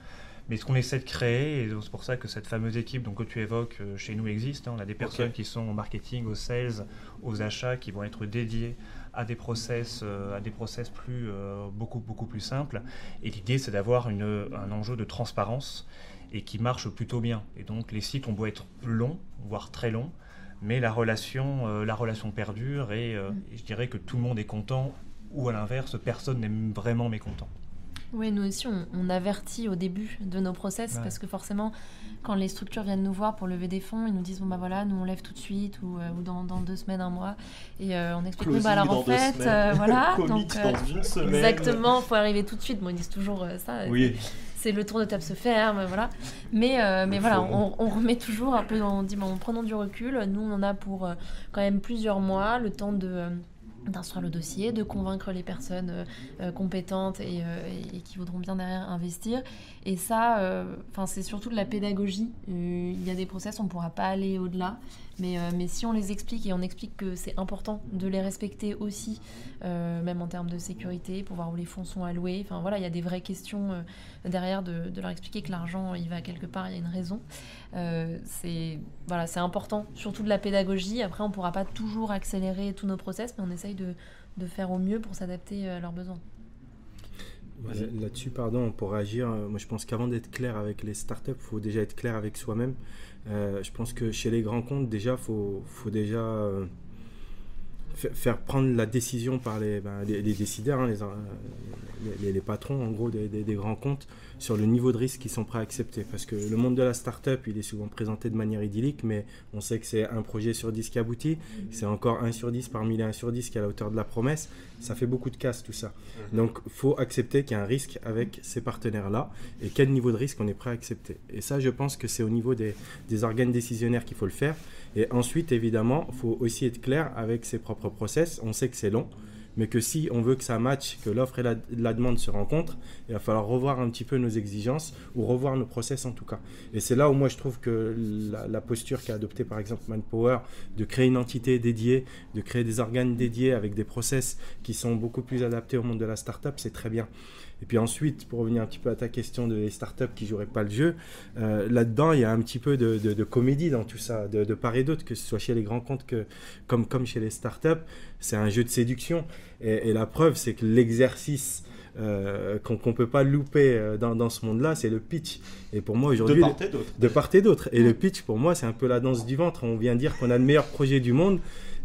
Mais ce qu'on essaie de créer, et c'est pour ça que cette fameuse équipe donc, que tu évoques euh, chez nous existe, hein, on a des personnes qui sont au marketing, aux sales, aux achats, qui vont être dédiées à des process, euh, à des process plus, euh, beaucoup, beaucoup plus simples. Et l'idée c'est d'avoir un enjeu de transparence et qui marche plutôt bien. Et donc les sites ont beau être longs, voire très longs, mais la relation, euh, la relation perdure et, euh, et je dirais que tout le monde est content ou à l'inverse, personne n'est vraiment mécontent. Oui, nous aussi, on, on avertit au début de nos process Ouais. parce que forcément, quand les structures viennent nous voir pour lever des fonds, ils nous disent bon bah voilà, nous on lève tout de suite ou, euh, ou dans, dans deux semaines, un mois, et euh, on explique oui, bah alors en fait, euh, voilà, donc euh, dans une semaine. exactement, faut arriver tout de suite. Bon, ils disent toujours euh, ça. Oui. C'est le tour de table se ferme, voilà. Mais, euh, mais voilà, on, on remet toujours un peu, on dit, bon, prenons du recul. Nous, on en a pour euh, quand même plusieurs mois, le temps de, euh, d'instruire le dossier, de convaincre les personnes compétentes et, et- et qui voudront bien derrière investir. Et ça, enfin c'est surtout de la pédagogie. Il y a des process, on ne pourra pas aller au-delà. Mais, euh, mais si on les explique et on explique que c'est important de les respecter aussi, euh, même en termes de sécurité, pour voir où les fonds sont alloués. Enfin voilà, il y a des vraies questions euh, derrière de, leur expliquer que l'argent, il va quelque part, il y a une raison. C'est voilà, important, surtout de la pédagogie. Après, on ne pourra pas toujours accélérer tous nos process, mais on essaye de, faire au mieux pour s'adapter à leurs besoins. Là-dessus, pardon, pour réagir, moi je pense qu'avant d'être clair avec les startups, il faut déjà être clair avec soi-même. Euh, je pense que chez les grands comptes, déjà, faut, faut déjà euh, faire prendre la décision par les, ben, les, les décideurs, hein, les, euh, les- patrons en gros des, des- des grands comptes, sur le niveau de risque qu'ils sont prêts à accepter. Parce que le monde de la startup, il est souvent présenté de manière idyllique, mais on sait que c'est un projet sur 10 qui aboutit, c'est encore 1 sur 10 parmi les 1 sur 10 qui est à la hauteur de la promesse. Ça fait beaucoup de casse tout ça. Donc, il faut accepter qu'il y a un risque avec ces partenaires-là et quel niveau de risque on est prêt à accepter. Et ça, je pense que c'est au niveau des, des organes décisionnaires qu'il faut le faire. Et ensuite, évidemment, il faut aussi être clair avec ses propres process. On sait que c'est long, mais que si on veut que ça matche, que l'offre et la, demande se rencontrent, il va falloir revoir un petit peu nos exigences ou revoir nos process en tout cas. Et c'est là où moi je trouve que la, la posture qu'a adoptée par exemple Manpower, de créer une entité dédiée, de créer des organes dédiés avec des process qui sont beaucoup plus adaptés au monde de la startup, c'est très bien. Et puis ensuite, pour revenir un petit peu à ta question de les startups qui joueraient pas le jeu, euh, là-dedans, il y a un petit peu de, comédie dans tout ça, de, part et d'autre, que ce soit chez les grands comptes que, comme, chez les startups. C'est un jeu de séduction. Et la preuve, c'est que l'exercice euh, qu'on ne peut pas louper euh, dans, dans ce monde-là, c'est le pitch. Et pour moi, De aujourd'hui, part et d'autre. de part et d'autre. Et le pitch, pour moi, c'est un peu la danse du ventre. On vient dire qu'on a le meilleur projet du monde.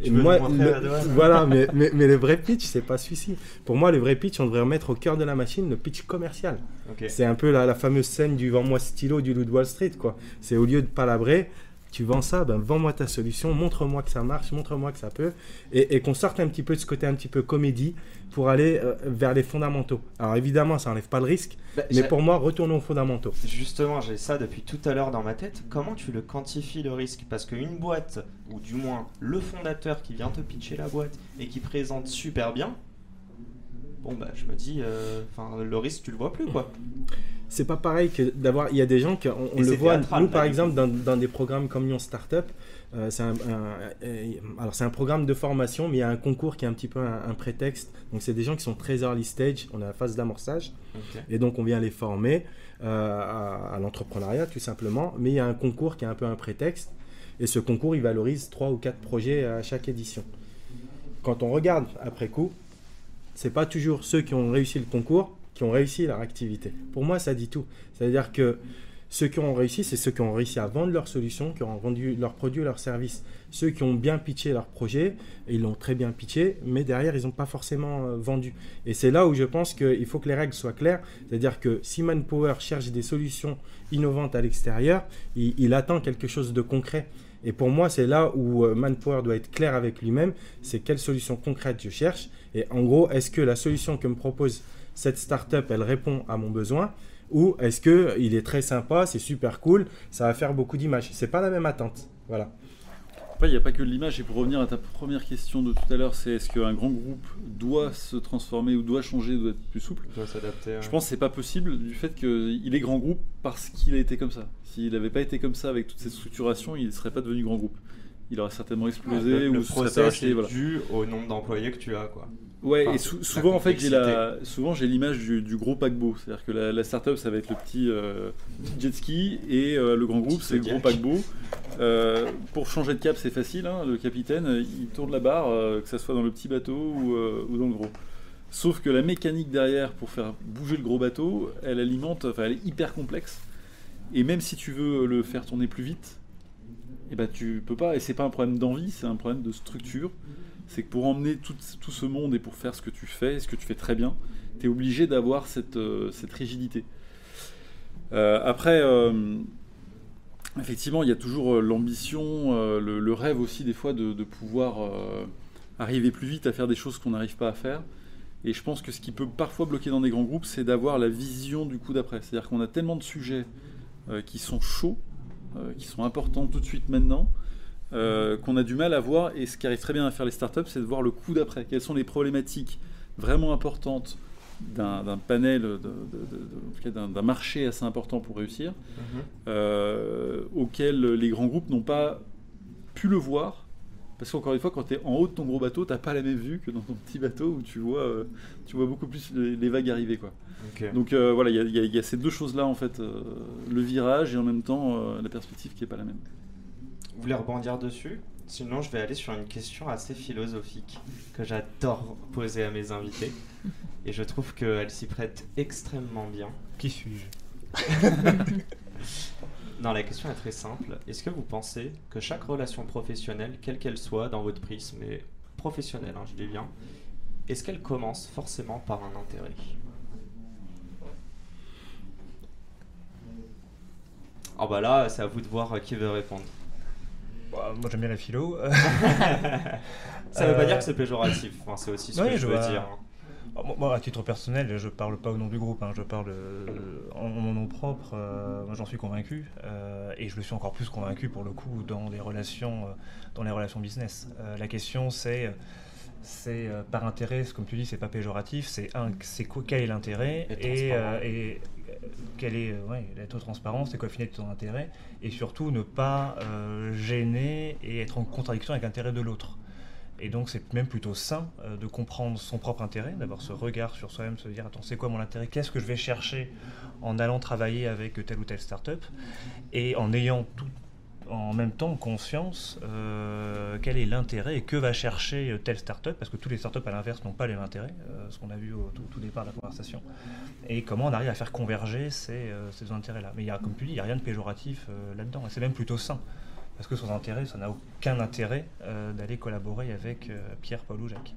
Et moi, le- douane voilà, mais, mais, mais le vrai pitch, c'est pas celui-ci. Pour moi, le vrai pitch, on devrait remettre au cœur de la machine le pitch commercial. C'est un peu la, la fameuse scène du vends-moi stylo du loup de Wall Street, quoi. C'est au lieu de palabrer, tu vends ça, ben vends-moi ta solution, montre-moi que ça marche, montre-moi que ça peut, et, et qu'on sorte un petit peu de ce côté un petit peu comédie pour aller euh, vers les fondamentaux. Alors évidemment, ça enlève pas le risque, Bah, mais pour moi, retournons aux fondamentaux. Justement, j'ai ça depuis tout à l'heure dans ma tête. Comment tu le quantifies le risque? Parce qu'une boîte, ou du moins le fondateur qui vient te pitcher la boîte et qui présente super bien, bon bah je me dis, euh, enfin le risque tu le vois plus quoi. C'est pas pareil que d'avoir. Il y a des gens qui, on, le voit, théâtral, nous par là, exemple, dans, dans des programmes comme Lyon Startup, euh, c'est un, un- euh, alors c'est un programme de formation, mais il y a un concours qui est un petit peu un, un prétexte. Donc c'est des gens qui sont très early stage, on est à la phase d'amorçage, et donc on vient les former euh, à, à l'entrepreneuriat tout simplement. Mais il y a un concours qui est un peu un prétexte, et ce concours il valorise trois ou quatre projets à chaque édition. Quand on regarde après coup, c'est pas toujours ceux qui ont réussi le concours qui ont réussi leur activité. Pour moi, ça dit tout. C'est-à-dire que ceux qui ont réussi, c'est ceux qui ont réussi à vendre leurs solutions, qui ont vendu leurs produits, leurs services. Ceux qui ont bien pitché leur projet, et ils l'ont très bien pitché, mais derrière, ils n'ont pas forcément euh, vendu. Et c'est là où je pense qu'il faut que les règles soient claires. C'est-à-dire que si Manpower cherche des solutions innovantes à l'extérieur, il attend quelque chose de concret. Et pour moi, c'est là où euh, Manpower doit être clair avec lui-même. C'est quelle solution concrète je cherche. Et en gros, est-ce que la solution que me propose cette startup, elle répond à mon besoin ou est-ce que il est très sympa, c'est super cool, ça va faire beaucoup d'images. C'est pas la même attente. Voilà. Après, il n'y a pas que l'image. Et pour revenir à ta première question de tout à l'heure, c'est est-ce qu'un grand groupe doit se transformer ou doit changer, doit être plus souple? Doit s'adapter. Je pense que c'est pas possible du fait qu'il est grand groupe parce qu'il a été comme ça. S'il n'avait pas été comme ça avec toute cette structuration, il ne serait pas devenu grand groupe. Il aurait certainement explosé le, le ou se serait process racheté, est voilà. dû au nombre d'employés que tu as quoi. Ouais, Enfin, et sou- souvent en fait j'ai la, souvent j'ai l'image du, du gros paquebot, c'est-à-dire que la, la startup ça va être le petit euh, jet ski et euh, le grand groupe c'est le gros paquebot. Euh, pour changer de cap c'est facile, hein, le capitaine il tourne la barre, que ça soit dans le petit bateau ou, ou dans le gros. Sauf que la mécanique derrière pour faire bouger le gros bateau, elle alimente, enfin elle est hyper complexe. Et même si tu veux le faire tourner plus vite, et ben tu peux pas. Et c'est pas un problème d'envie, c'est un problème de structure. C'est que pour emmener tout, tout ce monde et pour faire ce que tu fais, ce que tu fais très bien, tu es obligé d'avoir cette, euh, cette rigidité. Euh, après, euh, effectivement, il y a toujours l'ambition, le, rêve aussi des fois de, pouvoir arriver plus vite à faire des choses qu'on n'arrive pas à faire. Et je pense que ce qui peut parfois bloquer dans des grands groupes, c'est d'avoir la vision du coup d'après. C'est-à-dire qu'on a tellement de sujets qui sont chauds, qui sont importants tout de suite maintenant, euh, qu'on a du mal à voir. Et ce qui arrive très bien à faire les startups, c'est de voir le coup d'après. Quelles sont les problématiques vraiment importantes d'un panel, de, de, de, d'un marché assez important pour réussir, Mhm. euh, auquel les grands groupes n'ont pas pu le voir. Parce qu'encore une fois, quand tu es en haut de ton gros bateau, t'as pas la même vue que dans ton petit bateau où tu vois, euh, tu vois beaucoup plus les, les vagues arriver. Quoi. Donc euh, voilà, il y y, a- il y a ces deux choses-là en fait, le virage et en même temps la perspective qui est pas la même. Vous voulez rebondir dessus Sinon, je vais aller sur une question assez philosophique que j'adore poser à mes invités. Et je trouve qu'elle s'y prête extrêmement bien. Qui suis-je? Non, la question est très simple. Est-ce que vous pensez que chaque relation professionnelle, quelle qu'elle soit dans votre prisme, mais professionnelle, hein, je dis bien, est-ce qu'elle commence forcément par un intérêt? Oh bah là, c'est à vous de voir qui veut répondre. Bah, Moi j'aime bien la philo. Ça veut pas dire que c'est péjoratif, enfin, c'est aussi ce que je, veux vois. dire. Bah, moi- à titre personnel, je parle pas au nom du groupe, hein, je parle euh, en mon nom propre. euh, moi, j'en suis convaincu, euh, et je le suis encore plus convaincu pour le coup dans les relations, dans les relations business. La question, c'est, c'est par intérêt, comme tu dis, c'est pas péjoratif. C'est un, c'est quoi, quel est l'intérêt et euh, quel est, euh, ouais, être transparent, c'est quoi finir ton intérêt, et surtout ne pas euh, gêner et être en contradiction avec l'intérêt de l'autre. Et donc c'est même plutôt sain euh, de comprendre son propre intérêt, d'avoir ce regard sur soi-même, se dire attends c'est quoi mon intérêt, qu'est-ce que je vais chercher en allant travailler avec telle ou telle start-up, et en ayant tout en même temps conscience euh, quel est l'intérêt et que va chercher euh, telle start-up, parce que toutes les start-up à l'inverse n'ont pas les mêmes intérêts, euh, ce qu'on a vu au tout, départ de la conversation, et comment on arrive à faire converger ces, ces intérêts-là. Mais y a, comme tu dis, il n'y a rien de péjoratif là-dedans, et c'est même plutôt sain. Parce que sans intérêt, ça n'a aucun intérêt d'aller collaborer avec Pierre, Paul ou Jacques.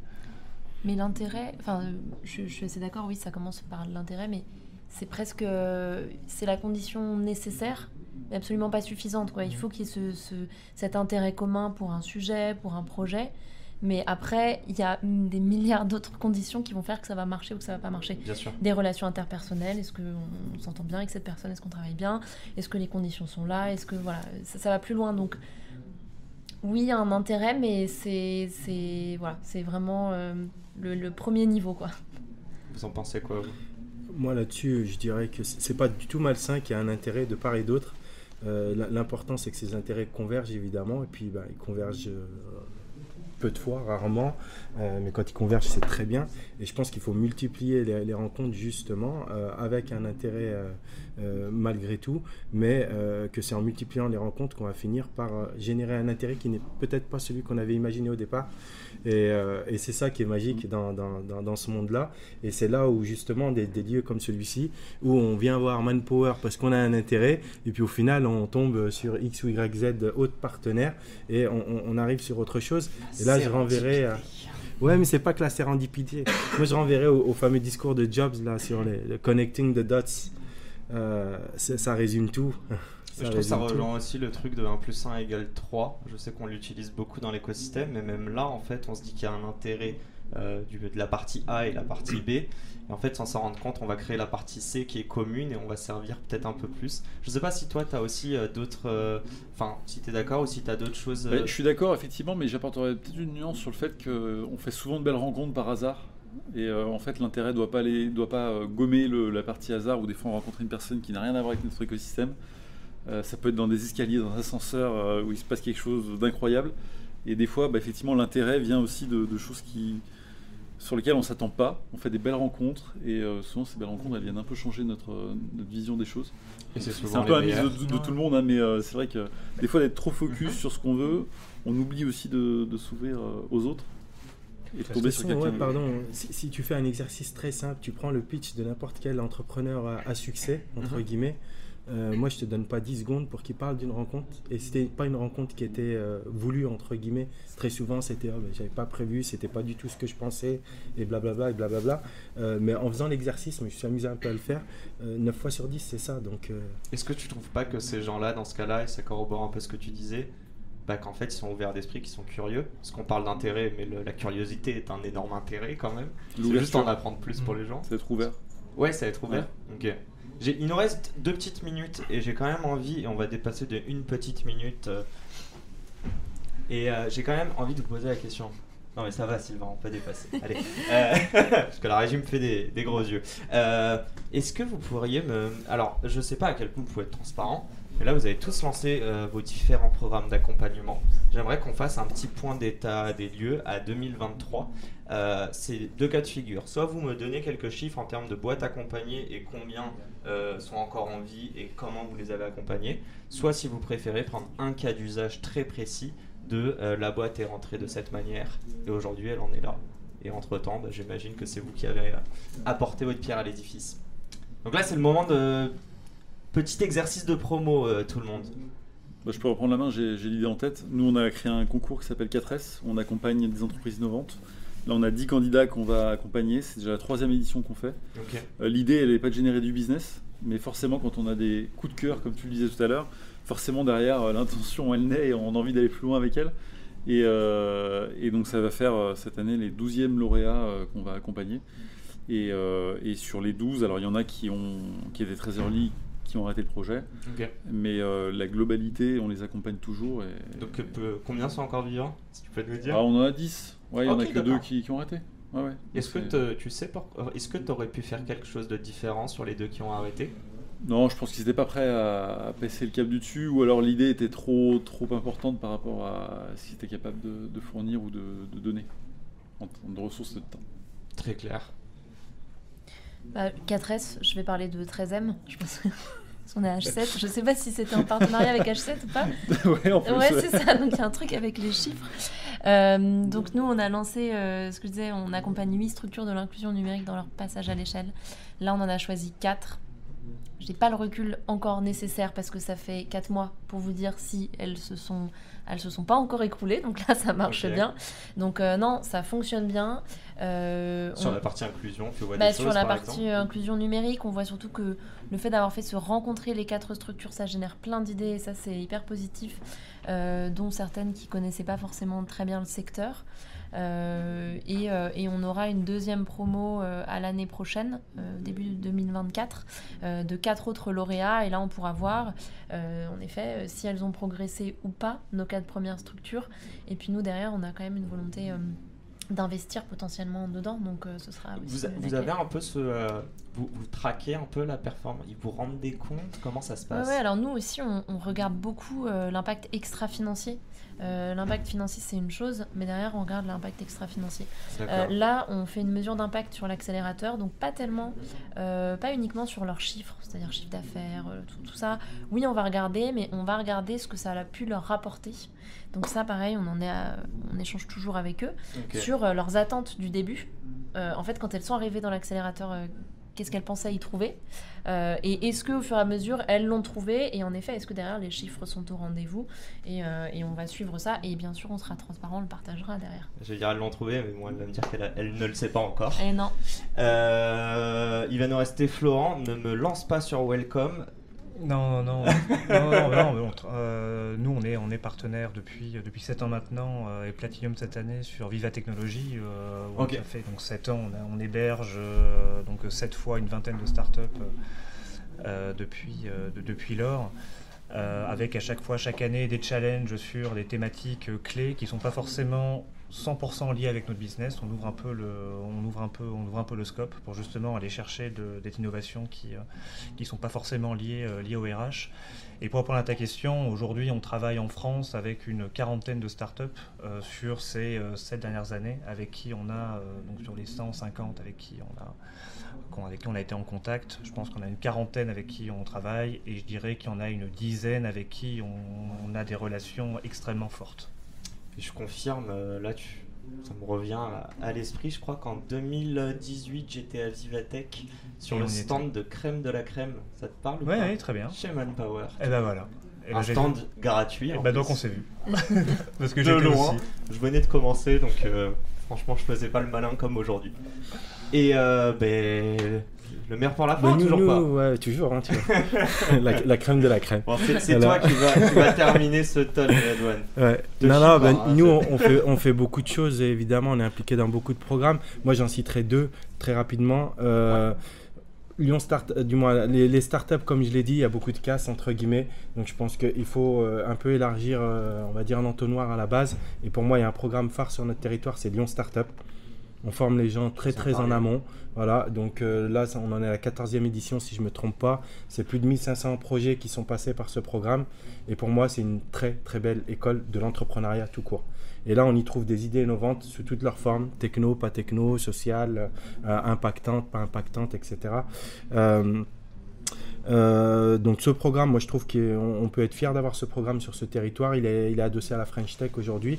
Mais l'intérêt, enfin, je, suis d'accord, oui, ça commence par l'intérêt, mais c'est presque, c'est la condition nécessaire, absolument pas suffisante. Quoi. Il faut qu'il y ait ce, ce- cet intérêt commun pour un sujet, pour un projet, mais après, il y a des milliards d'autres conditions qui vont faire que ça va marcher ou que ça va pas marcher. Bien sûr. Des relations interpersonnelles, est-ce qu'on on s'entend bien avec cette personne, est-ce qu'on travaille bien, est-ce que les conditions sont là, est-ce que voilà, ça, ça va plus loin. Donc oui, il y a un intérêt, mais c'est c'est voilà, c'est vraiment euh, le, le premier niveau quoi. Vous en pensez quoi, vous? Moi là-dessus, je dirais que c'est c'est pas du tout malsain qu'il y a un intérêt de part et d'autre. Euh, L'important c'est que ces intérêts convergent évidemment, et puis bah, ils convergent euh, peu de fois, rarement, euh, mais quand ils convergent c'est très bien. Et je pense qu'il faut multiplier les, rencontres justement avec un intérêt malgré tout, mais que c'est en multipliant les rencontres qu'on va finir par générer un intérêt qui n'est peut-être pas celui qu'on avait imaginé au départ. Et, euh, et c'est ça qui est magique dans, dans, dans, dans ce monde-là. Et c'est là où justement des, des lieux comme celui-ci, où on vient voir Manpower parce qu'on a un intérêt, et puis au final on tombe sur X ou Y, Z autres partenaires, et on, arrive sur autre chose. Et là je renverrai... à- Ouais, mais c'est pas que la sérendipité. Moi, je renverrai au, au fameux discours de Jobs là sur les, le connecting the dots. Euh, ça résume tout. je trouve que ça rejoint aussi le truc de 1 plus 1 égale 3. Je sais qu'on l'utilise beaucoup dans l'écosystème, mais même là, en fait, on se dit qu'il y a un intérêt euh, du, de la partie A et la partie B. Et en fait, sans s'en rendre compte, on va créer la partie C qui est commune et on va servir peut-être un peu plus. Je sais pas si toi, tu as aussi euh, d'autres. euh, Enfin, si tu es d'accord ou si tu as d'autres choses. euh, Ouais, je suis d'accord, effectivement, mais j'apporterais peut-être une nuance sur le fait qu'on fait souvent de belles rencontres par hasard. Et euh, en fait, l'intérêt ne doit pas, aller- doit pas euh, gommer le- la partie hasard où des fois on rencontre une personne qui n'a rien à voir avec notre écosystème. Euh, ça peut être dans des escaliers, dans un ascenseur euh, où il se passe quelque chose d'incroyable. Et des fois, bah, effectivement, l'intérêt vient aussi de, de choses qui, sur lesquelles on ne s'attend pas. On fait des belles rencontres et euh, souvent ces belles rencontres elles viennent un peu changer notre, notre vision des choses. c'est un peu un mix de, de- de tout le monde, hein, mais euh, c'est vrai que des fois d'être trop focus sur ce qu'on veut, on oublie aussi de, s'ouvrir euh, aux autres et de tomber sur ouais, pardon, si, si tu fais un exercice très simple, tu prends le pitch de n'importe quel entrepreneur à, à succès, entre Mhm. guillemets, euh, moi je te donne pas 10 secondes pour qu'il parle d'une rencontre. Et c'était pas une rencontre qui était euh, voulue, entre guillemets. Très souvent c'était, oh, ben, j'avais pas prévu, c'était pas du tout ce que je pensais, et blablabla, et blablabla. Euh, mais en faisant l'exercice, je suis amusé un peu à le faire, 9 fois sur 10 c'est ça. Donc euh, Est-ce que tu trouves pas que ces gens-là, dans ce cas-là, et ça corrobore un peu ce que tu disais, bah, qu'en fait ils sont ouverts d'esprit, qu'ils sont curieux? Parce qu'on parle d'intérêt, mais le- la curiosité est un énorme intérêt quand même. C'est juste en apprendre plus pour les gens. c'est être ouvert. Ouais, ça va être ouvert. Ok. Il nous reste deux petites minutes et j'ai quand même envie, et on va dépasser de une petite minute. euh, Et euh, j'ai quand même envie de vous poser la question. Non mais ça va Sylvain, on peut dépasser. Allez. Euh, parce que la régie me fait des, des gros yeux. Euh, Est-ce que vous pourriez me... Alors, je sais pas à quel point vous pouvez être transparent, mais là vous avez tous lancé euh, vos différents programmes d'accompagnement. J'aimerais qu'on fasse un petit point d'état des lieux à 2023. Euh, C'est deux cas de figure. Soit vous me donnez quelques chiffres en termes de boîtes accompagnées et combien euh, sont encore en vie et comment vous les avez accompagnées. Soit si vous préférez prendre un cas d'usage très précis de euh, la boîte est rentrée de cette manière et aujourd'hui elle en est là. Et entre-temps, bah, j'imagine que c'est vous qui avez apporté votre pierre à l'édifice. Donc là, c'est le moment de petit exercice de promo, euh, tout le monde. Bah, je peux reprendre la main, j'ai l'idée en tête. Nous, on a créé un concours qui s'appelle 4S. On accompagne des entreprises innovantes. Là, on a 10 candidats qu'on va accompagner. C'est déjà la troisième édition qu'on fait. Euh, L'idée, elle n'est pas de générer du business, mais forcément, quand on a des coups de cœur, comme tu le disais tout à l'heure, forcément derrière, euh, l'intention, elle naît et on a envie d'aller plus loin avec elle. Et, et donc, ça va faire cette année les 12e lauréats qu'on va accompagner. Et, et sur les 12, alors il y en a qui, ont, qui étaient très early, qui ont arrêté le projet, mais euh, la globalité, on les accompagne toujours. Et, Donc euh, combien sont encore vivants Si tu peux nous dire? Ah, on en a 10. Ouais, il y en a que deux qui, qui ont arrêté. Ouais, ouais. Est-ce que tu sais pour- euh, est-ce que tu aurais pu faire quelque chose de différent sur les deux qui ont arrêté? Non, je pense qu'ils n'étaient pas prêts à, à passer le cap du dessus, ou alors l'idée était trop, trop importante par rapport à ce qu'ils étaient capables de, de fournir ou de, de donner en termes de ressources et de temps. Très clair. Bah, 4S, je vais parler de 13M. Je pense qu'on est à H7. Je sais pas si c'était en partenariat avec H7 ou pas. ouais, en plus. Ouais, c'est ça. Donc il y a un truc avec les chiffres. Euh, donc nous, on a lancé, euh, ce que je disais, on accompagne 8 structures de l'inclusion numérique dans leur passage à l'échelle. Là, on en a choisi 4. Je n'ai pas le recul encore nécessaire parce que ça fait 4 mois pour vous dire si elles se sont, elles se sont pas encore écroulées. Donc là, ça marche bien. Donc euh, non, ça fonctionne bien. Euh, Sur on- la partie inclusion, tu vois bah, des sur choses la par partie exemple euh, inclusion numérique, on voit surtout que le fait d'avoir fait se rencontrer les quatre structures, ça génère plein d'idées et ça c'est hyper positif, euh, dont certaines qui connaissaient pas forcément très bien le secteur. Euh, et, euh, et on aura une deuxième promo euh, à l'année prochaine, début 2024, euh, de quatre autres lauréats. Et là, on pourra voir, en effet, si elles ont progressé ou pas, nos quatre premières structures. Et puis nous, derrière, on a quand même une volonté d'investir potentiellement dedans. Donc euh, ce sera aussi Vous, a- avez un peu ce. euh, vous, vous traquez un peu la performance Ils vous rendent des comptes? Comment ça se Ouais, passe? ouais, alors nous aussi, on, on regarde beaucoup euh, l'impact extra-financier. Euh, l'impact financier, c'est une chose, mais derrière, on regarde l'impact extra-financier. Euh, là, on fait une mesure d'impact sur l'accélérateur, donc pas tellement, pas uniquement sur leurs chiffres, c'est-à-dire chiffre d'affaires, tout, tout ça. Oui, on va regarder, mais on va regarder ce que ça a pu leur rapporter. Donc ça, pareil, on en est, à- on échange toujours avec eux sur leurs attentes du début. En fait, quand elles sont arrivées dans l'accélérateur, qu'est-ce qu'elles pensaient y trouver Euh, Et est-ce qu'au fur et à mesure, elles l'ont trouvé Et en effet, est-ce que derrière, les chiffres sont au rendez-vous et, euh, et on va suivre ça. Et bien sûr, on sera transparent, on le partagera derrière. Je vais dire, elles l'ont trouvé, mais bon, elle va me dire qu'elle ne le sait pas encore. Et non, Euh, il va nous rester Florent. Ne me lance pas sur Welcome. Non, non, non. non, euh, nous, on est, on est partenaire depuis, euh, depuis 7 ans maintenant euh, et Platinum cette année sur Viva Technologies. euh, fait donc 7 ans, on, a- on héberge donc 7 fois une vingtaine de startups depuis, de- depuis lors. avec à chaque fois, chaque année, des challenges sur des thématiques clés qui ne sont pas forcément 100% liées avec notre business. On ouvre un peu le, on ouvre un peu, on ouvre un peu le scope pour justement aller chercher de, des innovations qui, euh, qui sont pas forcément liées, euh, liées au RH. Et pour répondre à ta question, aujourd'hui, on travaille en France avec une quarantaine de startups euh, sur ces sept dernières années, avec qui on a, donc sur les 150 avec qui on a, avec qui on a été en contact. Je pense qu'on a une quarantaine avec qui on travaille, et je dirais qu'il y en a une dizaine avec qui on a des relations extrêmement fortes. Et je confirme, euh, là, tu, ça me revient à, à l'esprit. Je crois qu'en 2018, j'étais à Vivatech sur Et le stand de crème de la crème. Ça te parle ou Oui, pas oui, très bien. Chez Manpower. Et ben voilà. Et ben Un stand gratuit. Eh ben donc on s'est vu. Parce que de j'étais loin. aussi. Je venais de commencer, donc euh, franchement, je faisais pas le malin comme aujourd'hui. Et euh, ben, le maire pour la fin, nous, toujours nous, pas. ouais, toujours, hein, la, la crème de la crème. Bon, c'est toi qui vas, qui vas terminer ce. Ouais. Te Non, non, ben, hein, nous, on fait, on fait beaucoup de choses, et évidemment, on est impliqué dans beaucoup de programmes. Moi, j'en citerai deux très rapidement. Euh, Lyon Start, du moins les, les startups, comme je l'ai dit, il y a beaucoup de casse entre guillemets. Donc je pense qu'il faut un peu élargir, on va dire, un entonnoir à la base. Et pour moi, il y a un programme phare sur notre territoire, c'est Lyon Startup. On forme les gens très très en amont. Voilà, donc euh, là, on en est à la 14e édition si je ne me trompe pas. C'est plus de 1500 projets qui sont passés par ce programme. Et pour moi, c'est une très très belle école de l'entrepreneuriat tout court. Et là, on y trouve des idées innovantes sous toutes leurs formes, techno, pas techno, sociales, euh, impactantes, pas impactantes, etc. Euh, donc ce programme, moi je trouve qu'on peut être fier d'avoir ce programme sur ce territoire. Il est, adossé à la French Tech aujourd'hui.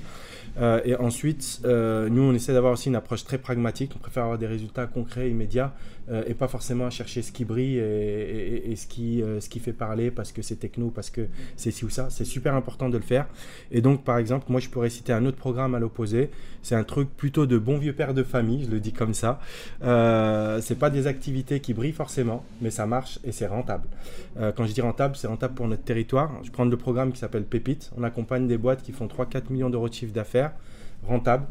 Euh, et ensuite, euh, nous on essaie d'avoir aussi une approche très pragmatique. On préfère avoir des résultats concrets, immédiats, et pas forcément chercher ce qui brille et, ce, qui, ce qui fait parler parce que c'est techno, parce que c'est ci ou ça. C'est super important de le faire. Et donc par exemple, moi je pourrais citer un autre programme à l'opposé. C'est un truc plutôt de bon vieux père de famille, je le dis comme ça. c'est pas des activités qui brillent forcément, mais ça marche et c'est rentable. Euh, quand je dis rentable, c'est rentable pour notre territoire. Je prends le programme qui s'appelle Pépite. On accompagne des boîtes qui font 3-4 millions d'euros de chiffre d'affaires, rentables,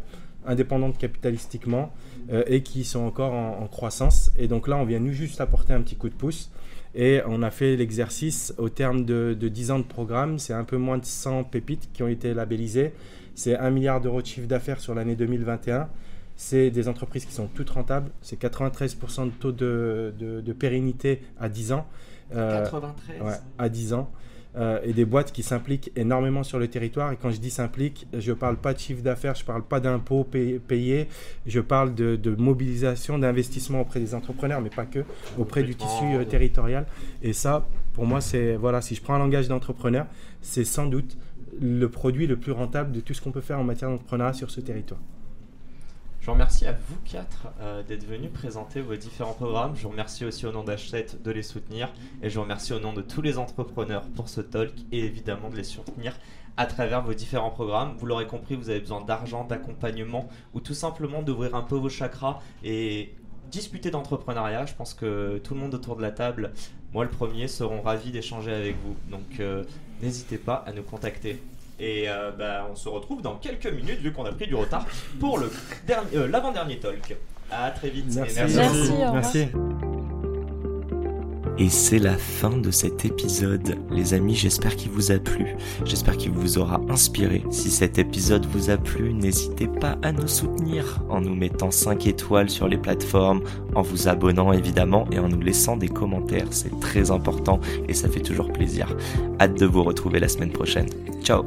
indépendantes capitalistiquement euh, et qui sont encore en, croissance. Et donc là, on vient nous juste apporter un petit coup de pouce. Et on a fait l'exercice au terme de, de 10 ans de programme. C'est un peu moins de 100 pépites qui ont été labellisées. C'est 1 milliard d'euros de chiffre d'affaires sur l'année 2021. C'est des entreprises qui sont toutes rentables. C'est 93% de taux de, de, pérennité à 10 ans. 93 euh, À 10 ans. Euh, et des boîtes qui s'impliquent énormément sur le territoire. Et quand je dis s'impliquent, je ne parle pas de chiffre d'affaires, je ne parle pas d'impôts payés, je parle de, mobilisation, d'investissement auprès des entrepreneurs, mais pas que, auprès du tissu euh, territorial. Et ça, pour moi, c'est, voilà, si je prends un langage d'entrepreneur, c'est sans doute le produit le plus rentable de tout ce qu'on peut faire en matière d'entrepreneuriat sur ce territoire. Vous remercie à vous quatre euh, d'être venus présenter vos différents programmes. Je vous remercie aussi au nom d'H7 de les soutenir. Et je vous remercie au nom de tous les entrepreneurs pour ce talk et évidemment de les soutenir à travers vos différents programmes. Vous l'aurez compris, vous avez besoin d'argent, d'accompagnement ou tout simplement d'ouvrir un peu vos chakras et discuter d'entrepreneuriat. Je pense que tout le monde autour de la table, moi le premier, seront ravis d'échanger avec vous. Donc euh, n'hésitez pas à nous contacter. Et euh, bah, on se retrouve dans quelques minutes, vu qu'on a pris du retard, pour le euh, l'avant-dernier talk. À très vite. Merci. Merci. Merci. Et c'est la fin de cet épisode. Les amis, j'espère qu'il vous a plu. J'espère qu'il vous aura inspiré. Si cet épisode vous a plu, n'hésitez pas à nous soutenir en nous mettant 5 étoiles sur les plateformes, en vous abonnant évidemment et en nous laissant des commentaires. C'est très important et ça fait toujours plaisir. Hâte de vous retrouver la semaine prochaine. Ciao